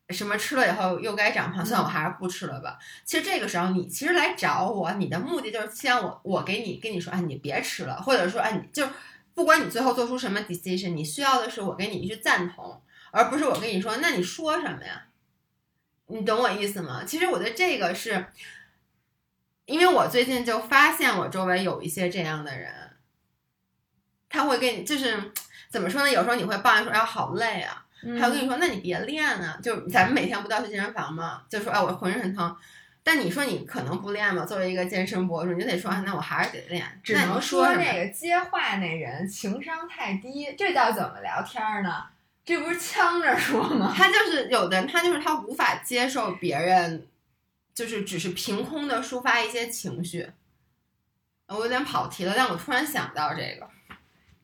什么吃了以后又该长胖，算，我还是不吃了吧。其实这个时候你其实来找我，你的目的就是希望我我给你跟你说，哎，你别吃了，或者说，哎，你就不管你最后做出什么 decision，你需要的是我给你一句赞同，而不是我跟你说，那你说什么呀？你懂我意思吗？其实我觉得这个是，因为我最近就发现我周围有一些这样的人，他会跟你就是怎么说呢？有时候你会抱怨说，哎，好累啊。还有跟你说，那你别练啊！就咱们每天不都要去健身房吗？就说，哎，我浑身很疼。但你说你可能不练嘛？作为一个健身博主，你就得说，那我还是得练。只能说那个接话那人情商太低，这叫怎么聊天呢？这不是呛着说吗？他就是有的，他就是他无法接受别人，就是只是凭空的抒发一些情绪。我有点跑题了，但我突然想到这个，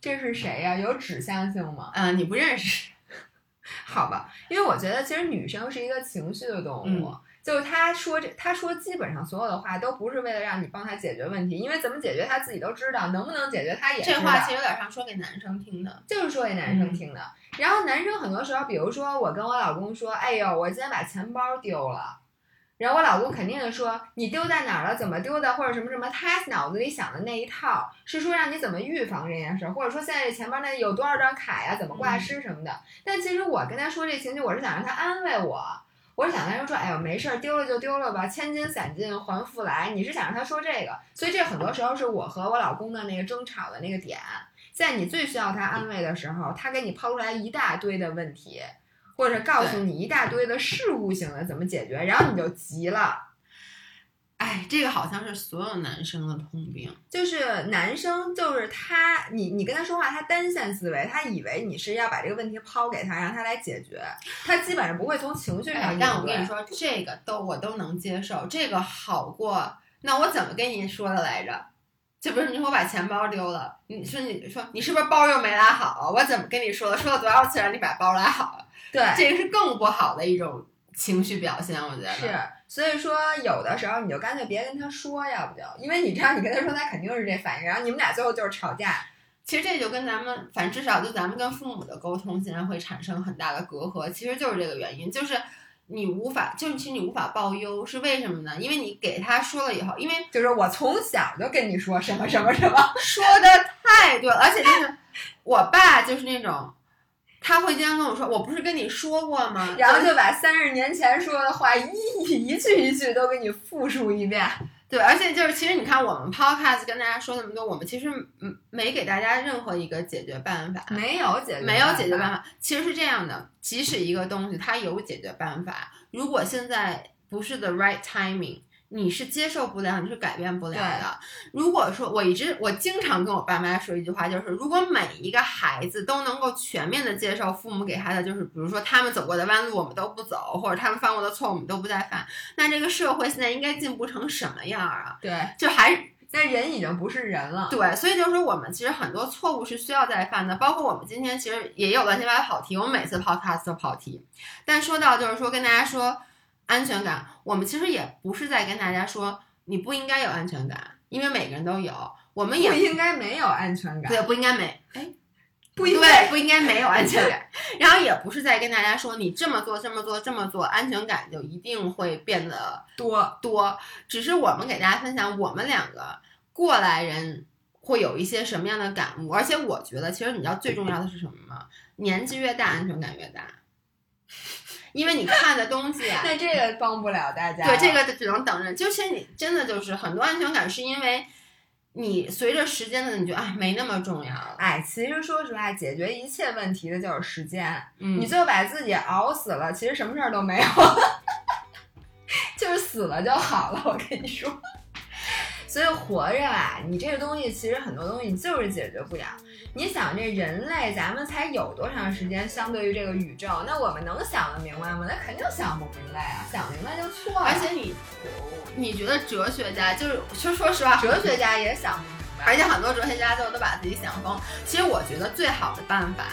这是谁呀？有指向性吗？嗯，你不认识。好吧，因为我觉得其实女生是一个情绪的动物，就是他说这，他说基本上所有的话都不是为了让你帮他解决问题，因为怎么解决他自己都知道，能不能解决他也这话其实有点像说给男生听的，就是说给男生听的。然后男生很多时候，比如说我跟我老公说，哎呦，我今天把钱包丢了。然后我老公肯定说你丢在哪儿了，怎么丢的，或者什么什么，他脑子里想的那一套是说让你怎么预防这件事，或者说现在这钱包那有多少张卡呀，怎么挂失什么的。但其实我跟他说这情绪，我是想让他安慰我，我是想跟他说，哎呦没事儿，丢了就丢了吧，千金散尽还复来。你是想让他说这个，所以这很多时候是我和我老公的那个争吵的那个点，在你最需要他安慰的时候，他给你抛出来一大堆的问题。或者告诉你一大堆的事物性的怎么解决，然后你就急了。哎，这个好像是所有男生的通病，就是男生就是他，你你跟他说话，他单线思维，他以为你是要把这个问题抛给他，让他来解决，他基本上不会从情绪上。但我跟你说，这个都我都能接受，这个好过。那我怎么跟你说的来着？就比如你说我把钱包丢了，你说你说你是不是包又没拉好？我怎么跟你说的？说了多少次让你把包拉好了？对，这个是更不好的一种情绪表现，我觉得是。所以说，有的时候你就干脆别跟他说，要不就因为你知道，你跟他说，他肯定是这反应，然后你们俩最后就是吵架。其实这就跟咱们，反正至少就咱们跟父母的沟通，竟然会产生很大的隔阂。其实就是这个原因，就是你无法，就是其实你无法报忧，是为什么呢？因为你给他说了以后，因为就是我从小就跟你说什么什么什么，说的太对了，而且就是我爸就是那种。他会经常跟我说：“我不是跟你说过吗？”然后就把三十年前说的话一一句一句都给你复述一遍。对，而且就是其实你看，我们 podcast 跟大家说那么多，我们其实嗯没给大家任何一个解决办法，没有解决，没有解决办法。其实是这样的，即使一个东西它有解决办法，如果现在不是 the right timing。你是接受不了，你是改变不了的。如果说我一直，我经常跟我爸妈说一句话，就是如果每一个孩子都能够全面的接受父母给他的，就是比如说他们走过的弯路我们都不走，或者他们犯过的错我们都不再犯，那这个社会现在应该进步成什么样啊？对，就还但人已经不是人了。对，所以就是说我们其实很多错误是需要再犯的，包括我们今天其实也有乱七八糟跑题，我们每次 podcast 都跑题，但说到就是说跟大家说。安全感，我们其实也不是在跟大家说你不应该有安全感，因为每个人都有，我们也不应该没有安全感，对，不应该没，哎，不应该不应该没有安全感，然后也不是在跟大家说你这么做这么做这么做，安全感就一定会变得多多，只是我们给大家分享我们两个过来人会有一些什么样的感悟，而且我觉得其实你知道最重要的是什么吗？年纪越大，安全感越大。因为你看的东西啊，那这个帮不了大家。对，这个只能等着。就是你真的就是很多安全感，是因为你随着时间的，你觉得哎没那么重要了。哎，其实说实话，解决一切问题的就是时间。嗯，你最后把自己熬死了，其实什么事儿都没有，就是死了就好了。我跟你说。所以活着啊，你这个东西其实很多东西就是解决不了。你想这人类，咱们才有多长时间？相对于这个宇宙，那我们能想得明白吗？那肯定想不明白啊！想明白就错了。而且你，你觉得哲学家就是，其实说实话，哲学家也想不明白。而且很多哲学家都都把自己想疯。其实我觉得最好的办法，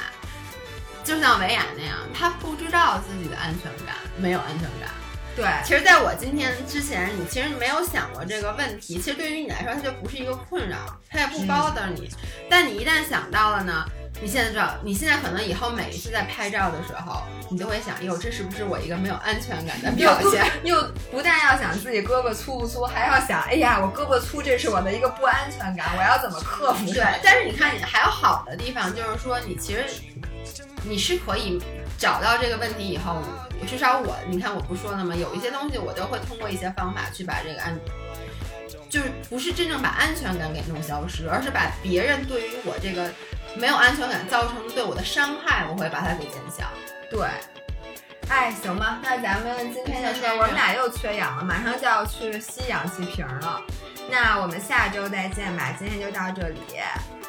就像维亚那样，他不知道自己的安全感，没有安全感。对，其实，在我今天之前，你其实没有想过这个问题。其实对于你来说，它就不是一个困扰，它也不 bother 你。但你一旦想到了呢，你现在知道，你现在可能以后每一次在拍照的时候，你都会想，哟，这是不是我一个没有安全感的表现？又不但要想自己胳膊粗不粗，还要想，哎呀，我胳膊粗，这是我的一个不安全感，我要怎么克服？对，但是你看，你还有好的地方，就是说你其实你是可以找到这个问题以后，至少我，你看我不说了吗？有一些东西我都会通过一些方法去把这个安。就是不是真正把安全感给弄消失，而是把别人对于我这个没有安全感造成对我的伤害，我会把它给减小。对，哎，行吧，那咱们今天就说，我们俩又缺氧了，马上就要去吸氧气瓶了。那我们下周再见吧，今天就到这里。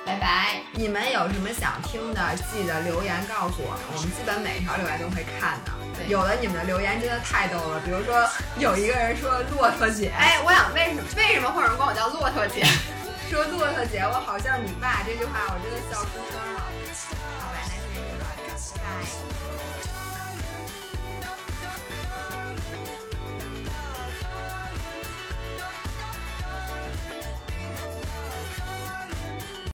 拜拜！你们有什么想听的，记得留言告诉我们，我们基本每条留言都会看的。有的你们的留言真的太逗了，比如说有一个人说骆驼姐，哎，我想为什么为什么会有人管我叫骆驼姐？说骆驼姐，我好像你爸这句话，我真的笑出声了。好吧，那今天就到这，拜拜。